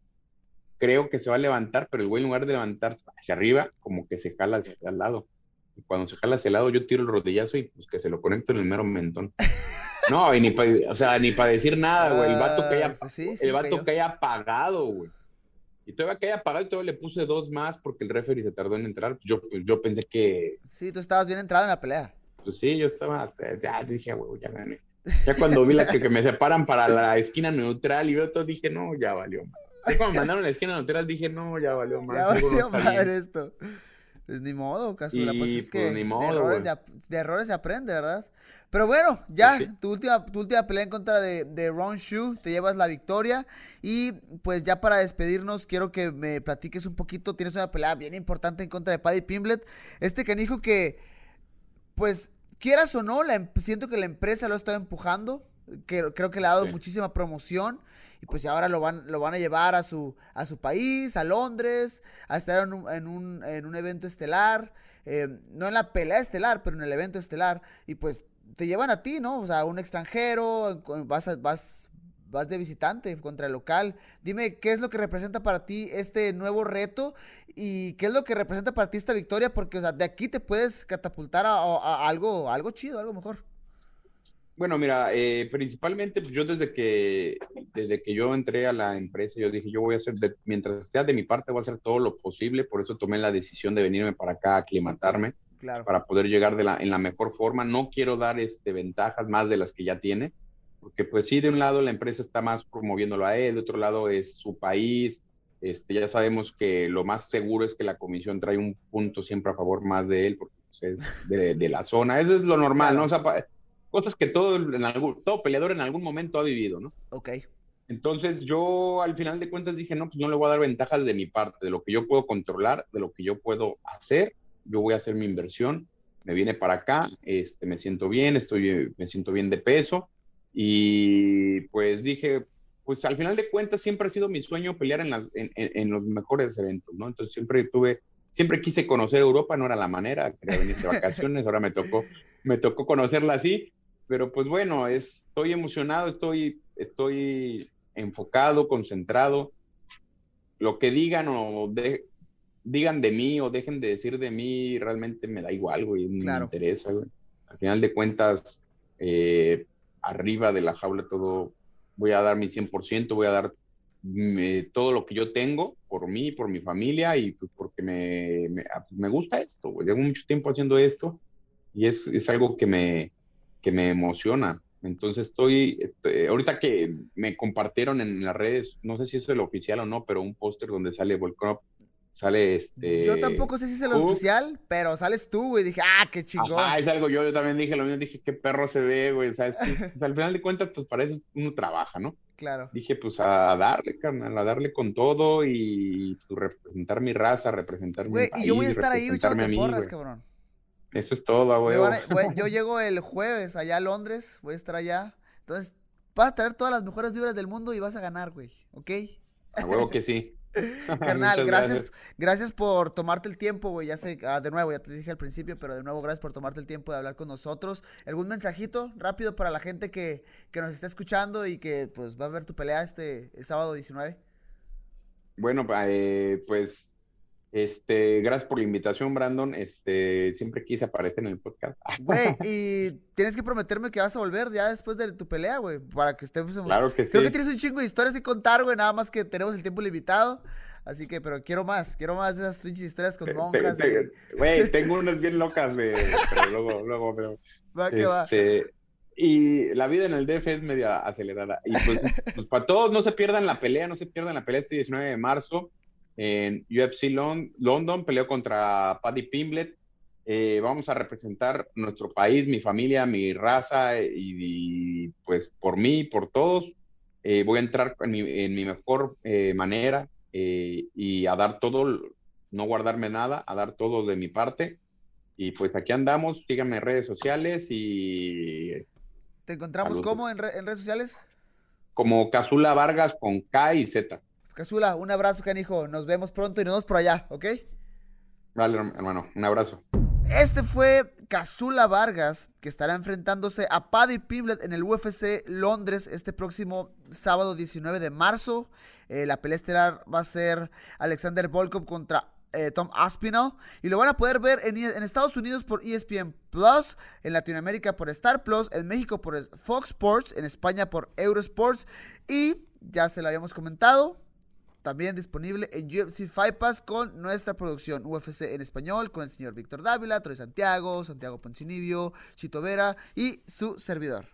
creo que se va a levantar, pero el güey en lugar de levantar hacia arriba, como que se jala hacia al lado. Y cuando se jala hacia el lado, yo tiro el rodillazo y pues que se lo conecto en el mero mentón. [LAUGHS] No, y ni para, o sea, ni para decir nada, güey. El vato que haya, Ah, pues sí, sí el vato que haya apagado, güey. Y todavía que haya apagado y todavía le puse dos más porque el referee se tardó en entrar. Yo, yo pensé que, Sí, tú estabas bien entrado en la pelea. pues sí, yo estaba, ya dije, güey, ya gané. Ya cuando vi la que, que me separan para la esquina neutral y veo todo, dije, no, ya valió más. Ya cuando me mandaron a la esquina neutral, dije, no, ya valió más. [LAUGHS] Ya no valió madre esto. Pues ni modo, Casula. Pues es pues, que ni de, modo, errores güey. de, de errores se aprende, ¿verdad? Pero bueno, ya, Pues sí. tu, última, tu última pelea en contra de, de Ron Shu, te llevas la victoria. Y pues ya para despedirnos, quiero que me platiques un poquito. Tienes una pelea bien importante en contra de Paddy Pimblet. Este canijo que, pues, quieras o no, la em- siento que la empresa lo ha estado empujando. Que, creo que le ha dado Sí. muchísima promoción. Y pues ahora lo van, lo van a llevar a su, a su país, a Londres, a estar en un, en un, en un evento estelar. eh, no en la pelea estelar, pero en el evento estelar. Y pues te llevan a ti, ¿no? O sea, un extranjero, vas, a- vas, vas de visitante contra el local. Dime, ¿qué es lo que representa para ti este nuevo reto? ¿Y qué es lo que representa para ti esta victoria? Porque, o sea, de aquí te puedes catapultar a, a- a algo, algo chido, algo mejor. Bueno, mira, eh, principalmente pues, yo desde que, desde que yo entré a la empresa, yo dije, yo voy a hacer, de- mientras esté de mi parte, voy a hacer todo lo posible, por eso tomé la decisión de venirme para acá a aclimatarme, Claro. para poder llegar de la, en la mejor forma. No quiero dar este, ventajas más de las que ya tiene, porque pues sí, de un lado la empresa está más promoviéndolo a él, de otro lado es su país. Este, ya sabemos que lo más seguro es que la comisión trae un punto siempre a favor más de él, porque pues, es de, de la zona. Eso es lo normal, Claro. ¿no? O sea, cosas que todo, en algún, todo peleador en algún momento ha vivido, ¿no? Ok. Entonces yo al final de cuentas dije, no, pues no le voy a dar ventajas de mi parte, de lo que yo puedo controlar, de lo que yo puedo hacer, yo voy a hacer mi inversión, me viene para acá, este, me siento bien, estoy, me siento bien de peso y pues dije, pues al final de cuentas siempre ha sido mi sueño pelear en, las- en, en- en los mejores eventos, ¿no? Entonces siempre tuve, siempre quise conocer Europa, no era la manera, quería venir de vacaciones, ahora me tocó, me tocó conocerla así, pero pues bueno, es- estoy emocionado, estoy, estoy enfocado, concentrado. Lo que digan o de- digan de mí o dejen de decir de mí, realmente me da igual, güey, no Claro. me interesa, güey. Al final de cuentas, eh, arriba de la jaula todo, voy a dar mi 100%, voy a dar todo lo que yo tengo por mí, por mi familia y pues, porque me, me, ah, pues, me gusta esto, güey. Llevo mucho tiempo haciendo esto y es, es algo que me, que me emociona. Entonces estoy, este, ahorita que me compartieron en las redes, no sé si eso es el oficial o no, pero un póster donde sale Volcán, sale este... Yo tampoco sé si es el Cook. oficial, pero sales tú, güey. Dije, ah, qué chingón. Ajá, es algo, yo, yo también dije lo mismo, dije, qué perro se ve, güey, ¿sabes? Pues, al final de cuentas, pues para eso uno trabaja, ¿no? Claro. Dije, pues a darle, carnal, a darle con todo y pues, representar mi raza, representar mi Güey, y yo voy a país, estar ahí, güey, mí, porras, güey. cabrón. Eso es todo, van a- güey, yo [LAUGHS] llego el jueves allá a Londres, voy a estar allá. Entonces, vas a traer todas las mejores vibras del mundo y vas a ganar, güey. ¿Ok? A huevo que sí. [LAUGHS] Carnal, gracias, gracias por tomarte el tiempo, güey. Ya sé, ah, de nuevo, ya te dije al principio, pero de nuevo, gracias por tomarte el tiempo de hablar con nosotros. ¿Algún mensajito rápido para la gente que, que nos está escuchando y que pues va a ver tu pelea este sábado 19? Bueno, eh, pues, este, gracias por la invitación, Brandon. Este, siempre quise aparecer en el podcast. [LAUGHS] Güey, y tienes que prometerme que vas a volver ya después de tu pelea, güey, para que estemos... Claro que Creo sí. que tienes un chingo de historias que contar, güey, nada más que tenemos el tiempo limitado. Así que, pero quiero más, quiero más de esas pinches historias con monjas. y- Güey, [LAUGHS] tengo unas bien locas, de, pero luego, luego, pero, Va que va. este, y la vida en el DF es media acelerada. Y pues, pues, para todos, no se pierdan la pelea, no se pierdan la pelea este 19 de marzo en UFC Lon- London, peleo contra Paddy Pimblet. Eh, vamos a representar nuestro país, mi familia, mi raza y, y, pues por mí, por todos. Eh, voy a entrar en mi, en mi mejor eh, manera eh, y a dar todo, no guardarme nada, a dar todo de mi parte. Y pues aquí andamos, síganme en redes sociales y ¿Te encontramos cómo en, re- en redes sociales? como Casula Vargas con K y Z. Casula, un abrazo, canijo. Nos vemos pronto y nos vemos por allá, ¿ok? Vale, hermano, un abrazo. Este fue Casula Vargas, que estará enfrentándose a Paddy Pimblett en el UFC Londres este próximo sábado 19 de marzo. Eh, la pelea estelar va a ser Alexander Volkov contra eh, Tom Aspinall. Y lo van a poder ver en, en, Estados Unidos por ESPN Plus, en Latinoamérica por Star Plus, en México por Fox Sports, en España por Eurosports. Y ya se lo habíamos comentado, también disponible en UFC Fight Pass con nuestra producción UFC en español, con el señor Víctor Dávila, Troy Santiago, Santiago Poncinibio, Chito Vera y su servidor.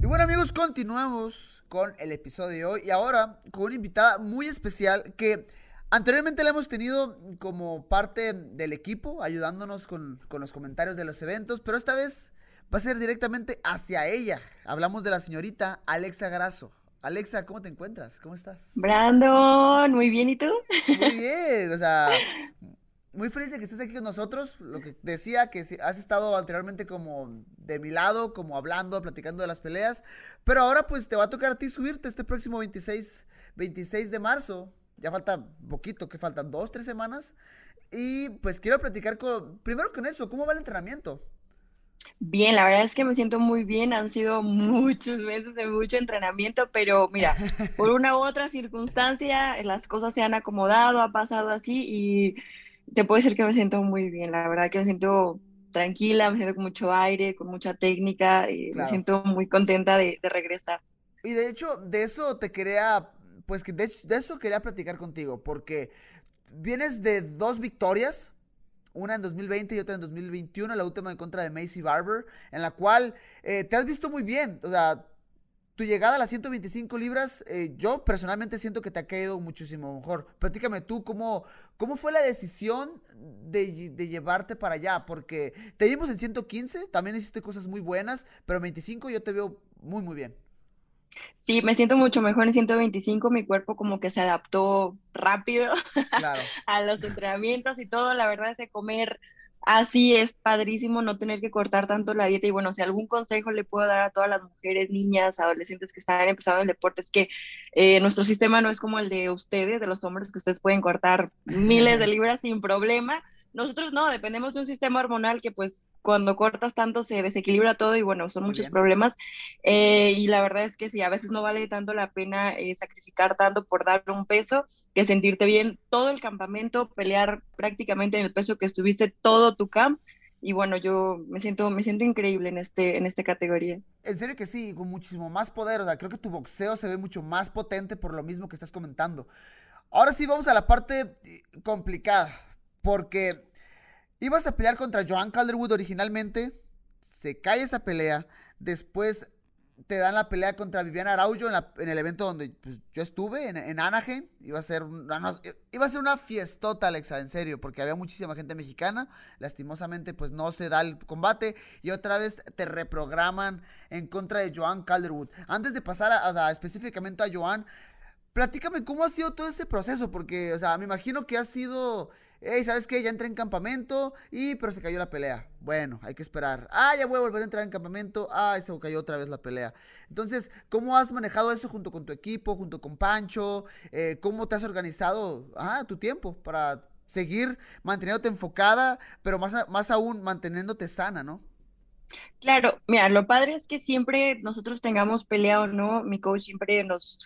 Y bueno amigos, continuamos con el episodio de hoy y ahora con una invitada muy especial que anteriormente la hemos tenido como parte del equipo, ayudándonos con, con los comentarios de los eventos, pero esta vez va a ser directamente hacia ella. Hablamos de la señorita Alexa Grasso. Alexa, ¿cómo te encuentras? ¿Cómo estás? Brandon, muy bien, ¿y tú? Muy bien, o sea, [LAUGHS] muy feliz de que estés aquí con nosotros. Lo que decía, que has estado anteriormente como de mi lado, como hablando, platicando de las peleas, pero ahora pues te va a tocar a ti subirte este próximo 26, 26 de marzo. Ya falta poquito, que faltan dos, tres semanas. Y pues quiero platicar con, primero con eso, ¿cómo va el entrenamiento? Bien, la verdad es que me siento muy bien. Han sido muchos meses de mucho entrenamiento, pero mira, por [LAUGHS] una u otra circunstancia, las cosas se han acomodado, ha pasado así y te puedo decir que me siento muy bien. La verdad que me siento tranquila, me siento con mucho aire, con mucha técnica y me siento muy contenta de, regresar. Y de hecho, de eso te quería, pues que de, de eso quería platicar contigo, porque vienes de dos victorias una en 2020 y otra en 2021, la última en contra de Macy Barber, en la cual eh, te has visto muy bien. O sea, tu llegada a las 125 libras, eh, yo personalmente siento que te ha caído muchísimo mejor. Platícame tú, ¿cómo, cómo fue la decisión de, de, llevarte para allá? Porque te vimos en 115, también hiciste cosas muy buenas, pero en 25 yo te veo muy, muy bien. Sí, me siento mucho mejor en 125, mi cuerpo como que se adaptó rápido [LAUGHS] a los entrenamientos y todo, la verdad es que comer así es padrísimo no tener que cortar tanto la dieta y bueno, si algún consejo le puedo dar a todas las mujeres, niñas, adolescentes que están empezando el deporte es que eh, nuestro sistema no es como el de ustedes, de los hombres, que ustedes pueden cortar miles de libras sin problema nosotros no, dependemos de un sistema hormonal que pues cuando cortas tanto se desequilibra todo y bueno, son muchos problemas. Eh, y la verdad es que sí, a veces no vale tanto la pena eh, sacrificar tanto por darle un peso que sentirte bien todo el campamento, pelear prácticamente en el peso que estuviste todo tu camp. Y bueno, yo me siento, me siento increíble en este, en esta categoría. En serio que sí, con muchísimo más poder. O sea, creo que tu boxeo se ve mucho más potente por lo mismo que estás comentando. Ahora sí vamos a la parte eh, complicada. Porque ibas a pelear contra Joan Calderwood originalmente. Se cae esa pelea. Después te dan la pelea contra Viviana Araujo en, el evento donde pues, yo estuve, en, Anaheim. Iba a, ser una, iba a ser una fiestota, Alexa, en serio, porque había muchísima gente mexicana. Lastimosamente, pues no se da el combate. Y otra vez te reprograman en contra de Joan Calderwood. Antes de pasar a, específicamente a Joan, platícame cómo ha sido todo ese proceso, porque, o sea, me imagino que ha sido hey, ¿sabes qué? Ya entré en campamento y pero se cayó la pelea. Bueno, hay que esperar. Ah, ya voy a volver a entrar en campamento. Ah, se cayó otra vez la pelea. Entonces, ¿cómo has manejado eso junto con tu equipo, junto con Pancho? Eh, ¿Cómo te has organizado ah, tu tiempo para seguir manteniéndote enfocada, pero más, más aún manteniéndote sana, ¿no? Claro, mira, lo padre es que siempre nosotros tengamos pelea o no, mi coach siempre nos,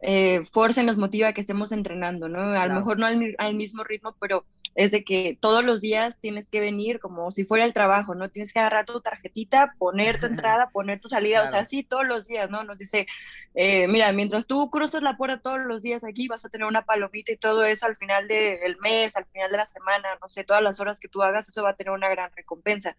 eh, fuerza y nos motiva a que estemos entrenando, ¿no? A lo mejor no al, al, mismo ritmo, pero es de que todos los días tienes que venir como si fuera el trabajo, ¿no? Tienes que agarrar tu tarjetita, poner tu [LAUGHS] entrada, poner tu salida, o sea, sí, todos los días, ¿no? Nos dice, eh, mira, mientras tú cruzas la puerta todos los días aquí, vas a tener una palomita y todo eso al final del mes, al final de la semana, no sé, todas las horas que tú hagas, eso va a tener una gran recompensa.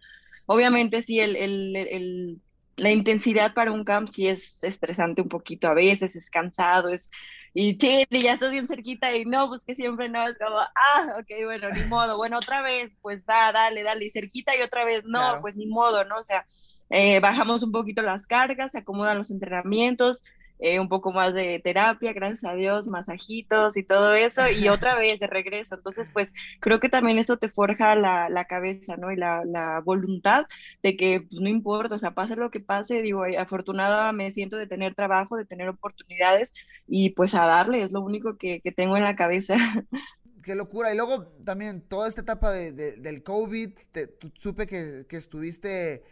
Obviamente, sí, el, el, el la intensidad para un camp sí es estresante un poquito a veces, es cansado, es y chile, ya estás bien cerquita y no, pues que siempre no, es como, ah, ok, bueno, ni modo, bueno, otra vez, pues da, dale, dale, y cerquita y otra vez, no, pues ni modo, ¿no? O sea, eh, bajamos un poquito las cargas, se acomodan los entrenamientos, eh, un poco más de terapia, gracias a Dios, masajitos y todo eso, y [LAUGHS] otra vez de regreso. Entonces, pues creo que también eso te forja la, la cabeza, ¿no? Y la, la, voluntad de que pues, no importa, o sea, pase lo que pase, digo, eh, afortunada me siento de tener trabajo, de tener oportunidades y pues a darle, es lo único que, que tengo en la cabeza. [LAUGHS] qué locura. Y luego también toda esta etapa de, del COVID, supe que, que estuviste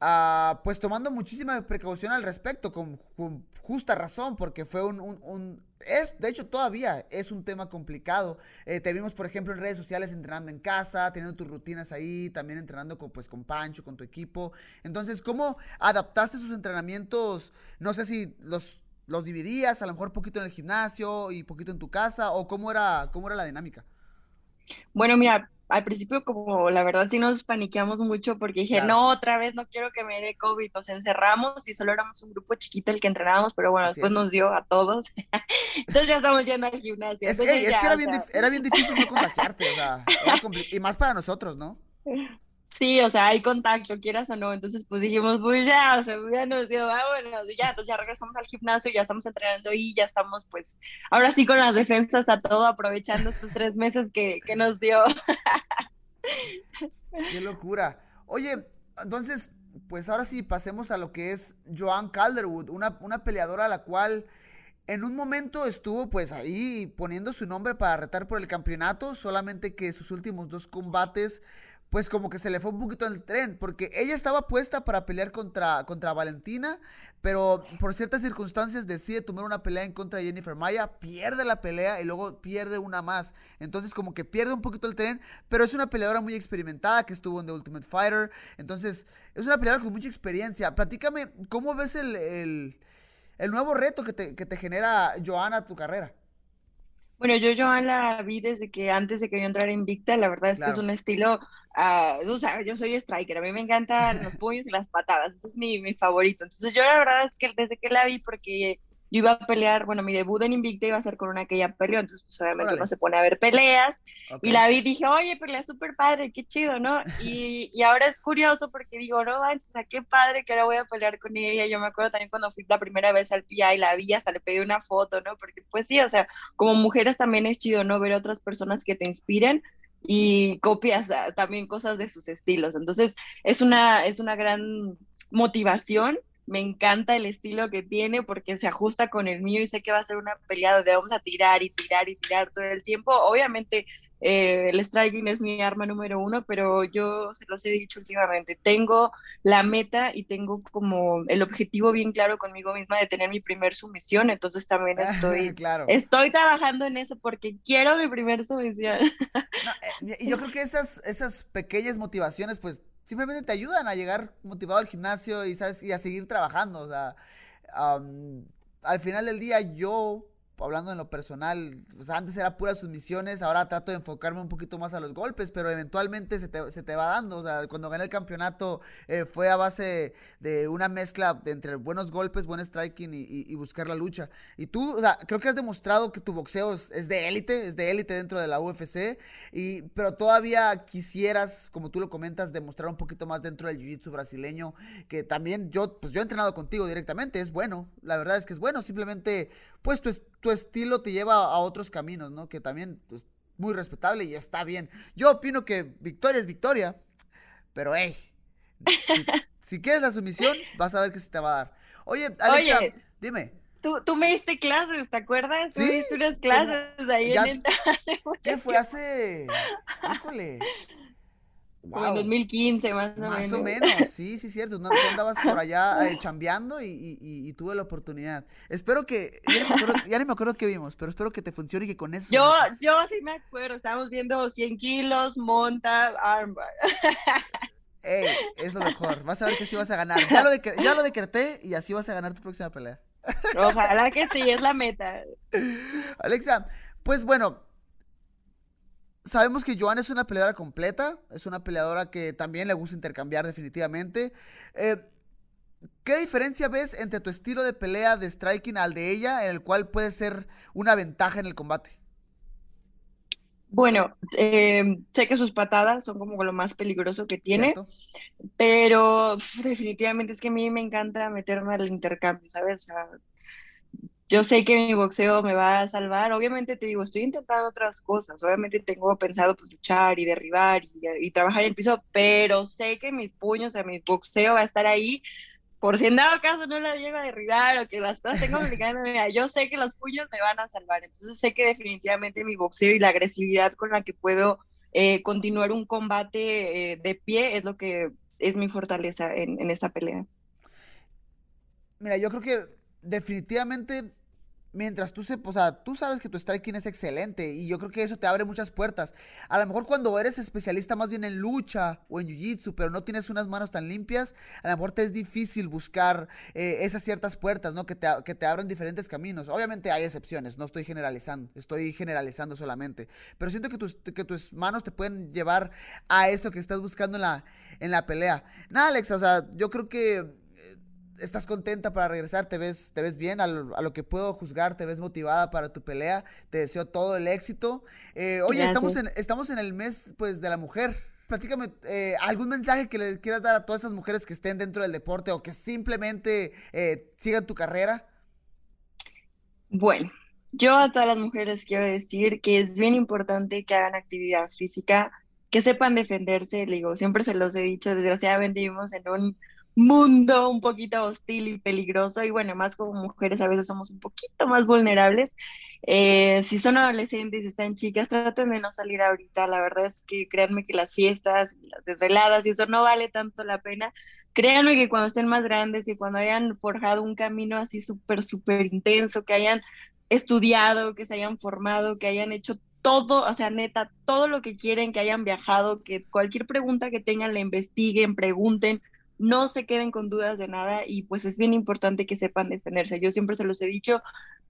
Ah, pues tomando muchísima precaución al respecto, con, justa razón, porque fue un, es, de hecho todavía es un tema complicado. Eh, te vimos, por ejemplo, en redes sociales entrenando en casa, teniendo tus rutinas ahí, también entrenando con, pues, con Pancho, con tu equipo. Entonces, ¿cómo adaptaste sus entrenamientos? No sé si los, los dividías, a lo mejor poquito en el gimnasio y poquito en tu casa, o cómo era, cómo era la dinámica. Bueno, mira, al principio como la verdad sí nos paniqueamos mucho porque dije, no, otra vez no quiero que me dé COVID, nos encerramos y solo éramos un grupo chiquito el que entrenábamos, pero bueno, después nos dio a todos. [LAUGHS] Entonces ya estamos yendo al gimnasio. Es, que era bien, era bien difícil no contagiarte, o sea, y más para nosotros, ¿no? [LAUGHS] Sí, o sea, hay contacto, quieras o no. Entonces, pues dijimos, pues ya, o sea, ya nos dio, vámonos, y ya, entonces ya regresamos al gimnasio, ya estamos entrenando y ya estamos, pues, ahora sí con las defensas a todo, aprovechando estos tres meses que, que nos dio. [LAUGHS] Qué locura. Oye, entonces, pues ahora sí, pasemos a lo que es Joan Calderwood, una, una peleadora a la cual en un momento estuvo pues ahí poniendo su nombre para retar por el campeonato, solamente que sus últimos dos combates pues como que se le fue un poquito el tren, porque ella estaba puesta para pelear contra, contra Valentina, pero por ciertas circunstancias decide tomar una pelea en contra de Jennifer Maya, pierde la pelea y luego pierde una más. Entonces como que pierde un poquito el tren, pero es una peleadora muy experimentada que estuvo en The Ultimate Fighter, entonces es una peleadora con mucha experiencia. Platícame, ¿cómo ves el, el, nuevo reto que te, que te genera Joana tu carrera? Bueno, yo Joan la vi desde que antes de que yo entrara Invicta, la verdad es que es un estilo Uh, yo soy striker, a mí me encantan los [LAUGHS] puños y las patadas, ese es mi, mi, favorito. Entonces yo la verdad es que desde que la vi, porque yo iba a pelear, bueno, mi debut en Invicta iba a ser con una que ya peleó, entonces pues obviamente uno se pone a ver peleas, y la vi y dije, oye, pelea súper padre, qué chido, ¿no? [LAUGHS] Y, y ahora es curioso porque digo, no manches, o qué padre que ahora voy a pelear con ella, yo me acuerdo también cuando fui la primera vez al PI, la vi, hasta le pedí una foto, ¿no? Porque pues sí, o sea, como mujeres también es chido, ¿no? Ver otras personas que te inspiren, y copias ah, también cosas de sus estilos. Entonces, es una, es una gran motivación. Me encanta el estilo que tiene porque se ajusta con el mío y sé que va a ser una pelea donde vamos a tirar y tirar y tirar todo el tiempo. Obviamente, eh, el striking es mi arma número uno, pero yo se los he dicho últimamente, tengo la meta y tengo como el objetivo bien claro conmigo misma de tener mi primer sumisión, entonces también [LAUGHS] estoy, estoy trabajando en eso porque quiero mi primer sumisión. [LAUGHS] Eh, y yo creo que esas, esas pequeñas motivaciones pues simplemente te ayudan a llegar motivado al gimnasio y, ¿sabes? y a seguir trabajando, o sea, al final del día yo hablando en lo personal, antes era puras sumisiones, ahora trato de enfocarme un poquito más a los golpes, pero eventualmente se te, se te va dando. O sea, cuando gané el campeonato eh, fue a base de una mezcla entre buenos golpes, buen striking y, buscar la lucha. Y tú, o sea, creo que has demostrado que tu boxeo es, de élite, es de élite dentro de la UFC, y, pero todavía quisieras, como tú lo comentas, demostrar un poquito más dentro del jiu-jitsu brasileño, que también yo, pues yo he entrenado contigo directamente, es bueno, la verdad es que es bueno, simplemente, pues tu, tu estilo te lleva a otros caminos, ¿no? Que también es pues, muy respetable y está bien. Yo opino que victoria es victoria, pero hey, si, quieres la sumisión, vas a ver que se te va a dar. Oye, Alexa, dime. Tú, tú, me diste clases, ¿te acuerdas? ¿Sí? Tú diste unas clases ahí en el... [LAUGHS] ¿Qué fue hace? Híjole. Como en 2015, más o menos. Más o menos, [LAUGHS] sí, sí, cierto. tú andabas por allá eh, chambeando y, tuve la oportunidad. Espero que, ya ni, me acuerdo, qué vimos, pero espero que te funcione y que con eso. Yo, yo sí me acuerdo, estábamos viendo 100 kilos, monta, armbar. [LAUGHS] Ey, es lo mejor, vas a ver que sí vas a ganar. Ya lo, ya lo decreté y así vas a ganar tu próxima pelea. Ojalá que sí, es la meta. [LAUGHS] Alexa, pues bueno, sabemos que Joan es una peleadora completa, es una peleadora que también le gusta intercambiar definitivamente. Eh, ¿Qué diferencia ves entre tu estilo de pelea de striking al de ella, en el cual puede ser una ventaja en el combate? Bueno, eh, sé que sus patadas son como lo más peligroso que tiene, pero definitivamente es que a mí me encanta meterme al intercambio, ¿sabes? Yo sé que mi boxeo me va a salvar. Obviamente te digo, estoy intentando otras cosas. Obviamente tengo pensado pues, luchar y derribar y, trabajar en el piso, pero sé que mis puños, o sea, mi boxeo va a estar ahí por si en dado caso no la llego a derribar o que las cosas tengo complicado, yo sé que los puños me van a salvar. Entonces sé que definitivamente mi boxeo y la agresividad con la que puedo eh, continuar un combate eh, de pie es lo que es mi fortaleza en, en esa pelea. Mira, yo creo que definitivamente mientras tú se, o sea, tú sabes que tu striking es excelente y yo creo que eso te abre muchas puertas. A lo mejor cuando eres especialista más bien en lucha o en jiu-jitsu, pero no tienes unas manos tan limpias, a lo mejor te es difícil buscar eh, esas ciertas puertas, ¿no? Que te, que te abran diferentes caminos. Obviamente hay excepciones, no estoy generalizando, estoy generalizando solamente, pero siento que tus, que tus manos te pueden llevar a eso que estás buscando en la, en la pelea. Nada, Alexa, o sea, yo creo que... Estás contenta para regresar, te ves, te ves bien, a lo, que puedo juzgar, te ves motivada para tu pelea, te deseo todo el éxito. Eh, oye, estamos en, estamos en el mes pues de la mujer. Platícame eh, algún mensaje que le quieras dar a todas esas mujeres que estén dentro del deporte o que simplemente eh, sigan tu carrera. Bueno, yo a todas las mujeres quiero decir que es bien importante que hagan actividad física, que sepan defenderse, le digo, siempre se los he dicho, desgraciadamente vivimos en un mundo un poquito hostil y peligroso y bueno, más como mujeres a veces somos un poquito más vulnerables. Eh, si son adolescentes y están chicas, traten de no salir ahorita. La verdad es que créanme que las fiestas las desveladas y eso no vale tanto la pena. Créanme que cuando estén más grandes y cuando hayan forjado un camino así súper, súper intenso, que hayan estudiado, que se hayan formado, que hayan hecho todo, o sea, neta, todo lo que quieren, que hayan viajado, que cualquier pregunta que tengan la investiguen, pregunten, no se queden con dudas de nada y pues es bien importante que sepan defenderse. Yo siempre se los he dicho,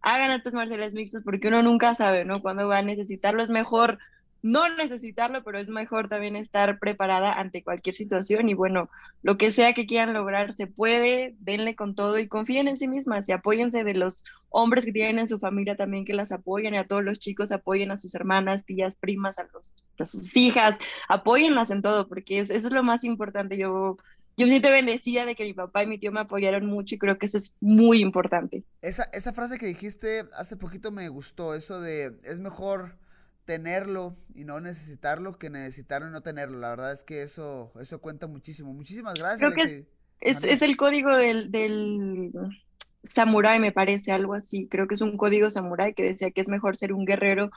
hagan artes marciales mixtas porque uno nunca sabe, ¿no? Cuándo va a necesitarlo. Es mejor no necesitarlo, pero es mejor también estar preparada ante cualquier situación y bueno, lo que sea que quieran lograr se puede, denle con todo y confíen en sí mismas y apóyense de los hombres que tienen en su familia también que las apoyen y a todos los chicos apoyen a sus hermanas, tías, primas, a, los, a sus hijas, apóyenlas en todo porque eso es lo más importante. Yo yo me siento bendecida de que mi papá y mi tío me apoyaron mucho y creo que eso es muy importante. Esa, esa frase que dijiste hace poquito me gustó, eso de es mejor tenerlo y no necesitarlo que necesitarlo y no tenerlo. La verdad es que eso, eso cuenta muchísimo. Muchísimas gracias. Creo que es, es, el código del, del samurái, me parece, algo así. Creo que es un código samurái que decía que es mejor ser un guerrero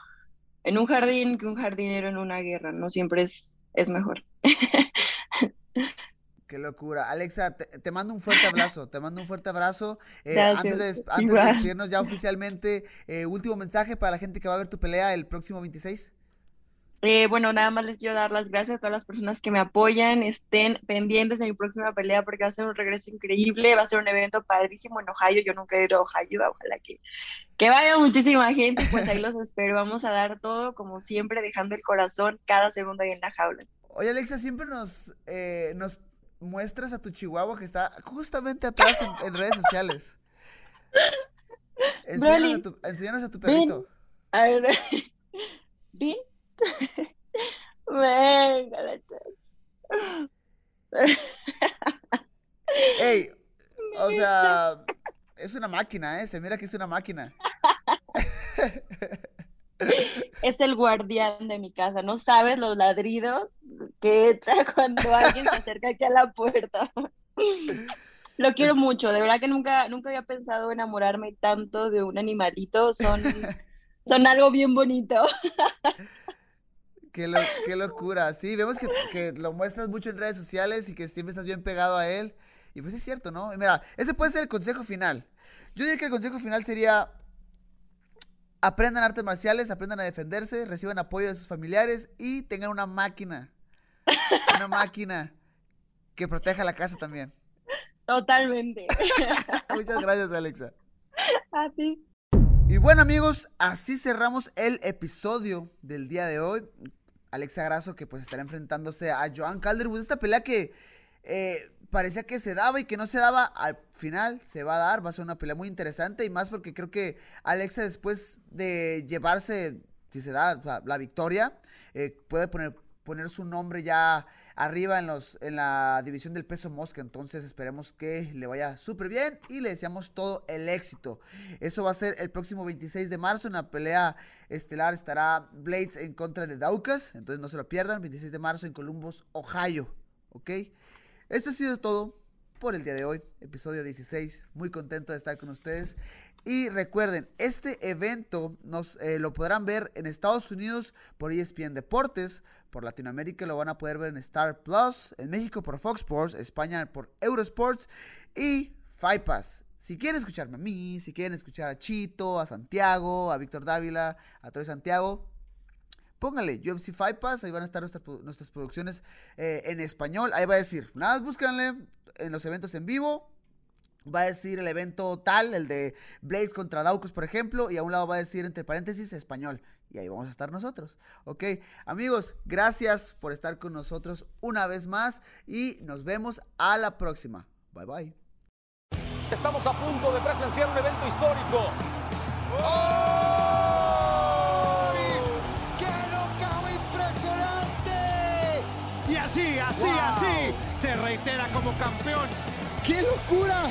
en un jardín que un jardinero en una guerra. No siempre es, es mejor. [LAUGHS] Qué locura. Alexa, te, mando un fuerte abrazo, te mando un fuerte abrazo. [LAUGHS] Eh, antes de, antes de despedirnos ya [LAUGHS] oficialmente, eh, último mensaje para la gente que va a ver tu pelea el próximo 26. Eh, bueno, nada más les quiero dar las gracias a todas las personas que me apoyan, estén pendientes de mi próxima pelea porque va a ser un regreso increíble, va a ser un evento padrísimo en Ohio, yo nunca he ido a Ohio, ojalá que, que vaya muchísima gente, pues ahí los [LAUGHS] espero, vamos a dar todo como siempre, dejando el corazón cada segundo ahí en la jaula. Oye Alexa, siempre nos, nos muestras a tu chihuahua que está justamente atrás en, redes sociales. [LAUGHS] Enséñanos a, tu, enséñanos a tu perrito. A ver, [LAUGHS] ¿Bien? [LAUGHS] Venga, Ey, o sea, es una máquina, ¿eh? Se mira que es una máquina. es el guardián de mi casa. No sabes los ladridos que echa [LAUGHS] cuando alguien se acerca aquí a la puerta. Lo quiero mucho, de verdad que nunca, nunca había pensado enamorarme tanto de un animalito. Son, [LAUGHS] son algo bien bonito. Qué, qué locura. Sí, vemos que, que, lo muestras mucho en redes sociales y que siempre estás bien pegado a él. Y pues es cierto, ¿no? mira, ese puede ser el consejo final. Yo diría que el consejo final sería aprendan artes marciales, aprendan a defenderse, reciban apoyo de sus familiares y tengan una máquina. Una máquina que proteja la casa también. Totalmente. [LAUGHS] Muchas gracias, Alexa. A ti. Y bueno, amigos, así cerramos el episodio del día de hoy. Alexa Grasso que pues estará enfrentándose a Joan Calderwood. Esta pelea que eh, parecía que se daba y que no se daba, al final se va a dar, va a ser una pelea muy interesante y más porque creo que Alexa después de llevarse, si se da la victoria, eh, puede poner, poner su nombre ya arriba en, los, en la división del peso mosca, entonces esperemos que le vaya súper bien y le deseamos todo el éxito. Eso va a ser el próximo 26 de marzo, en la pelea estelar estará Blades en contra de Daukas, entonces no se lo pierdan, 26 de marzo en Columbus, Ohio, ¿ok? Esto ha sido todo por el día de hoy, episodio 16. Muy contento de estar con ustedes. Y recuerden, este evento nos eh, lo podrán ver en Estados Unidos por ESPN Deportes, por Latinoamérica lo van a poder ver en Star Plus, en México por Fox Sports, España por Eurosports y Fight Pass. Si quieren escucharme a mí, si quieren escuchar a Chito, a Santiago, a Víctor Dávila, a Troy Santiago, pónganle UFC Fight Pass, ahí van a estar nuestras, nuestras producciones eh, en español. Ahí va a decir, nada, búscanle en los eventos en vivo, va a decir el evento tal, el de Blaze contra Daukus, por ejemplo, y a un lado va a decir entre paréntesis español. Y ahí vamos a estar nosotros. Ok, amigos, gracias por estar con nosotros una vez más y nos vemos a la próxima. Bye bye. Estamos a punto de presenciar un evento histórico. ¡Qué knockout impresionante! Y así, así, Wow. así, se reitera como campeón. ¡Qué locura!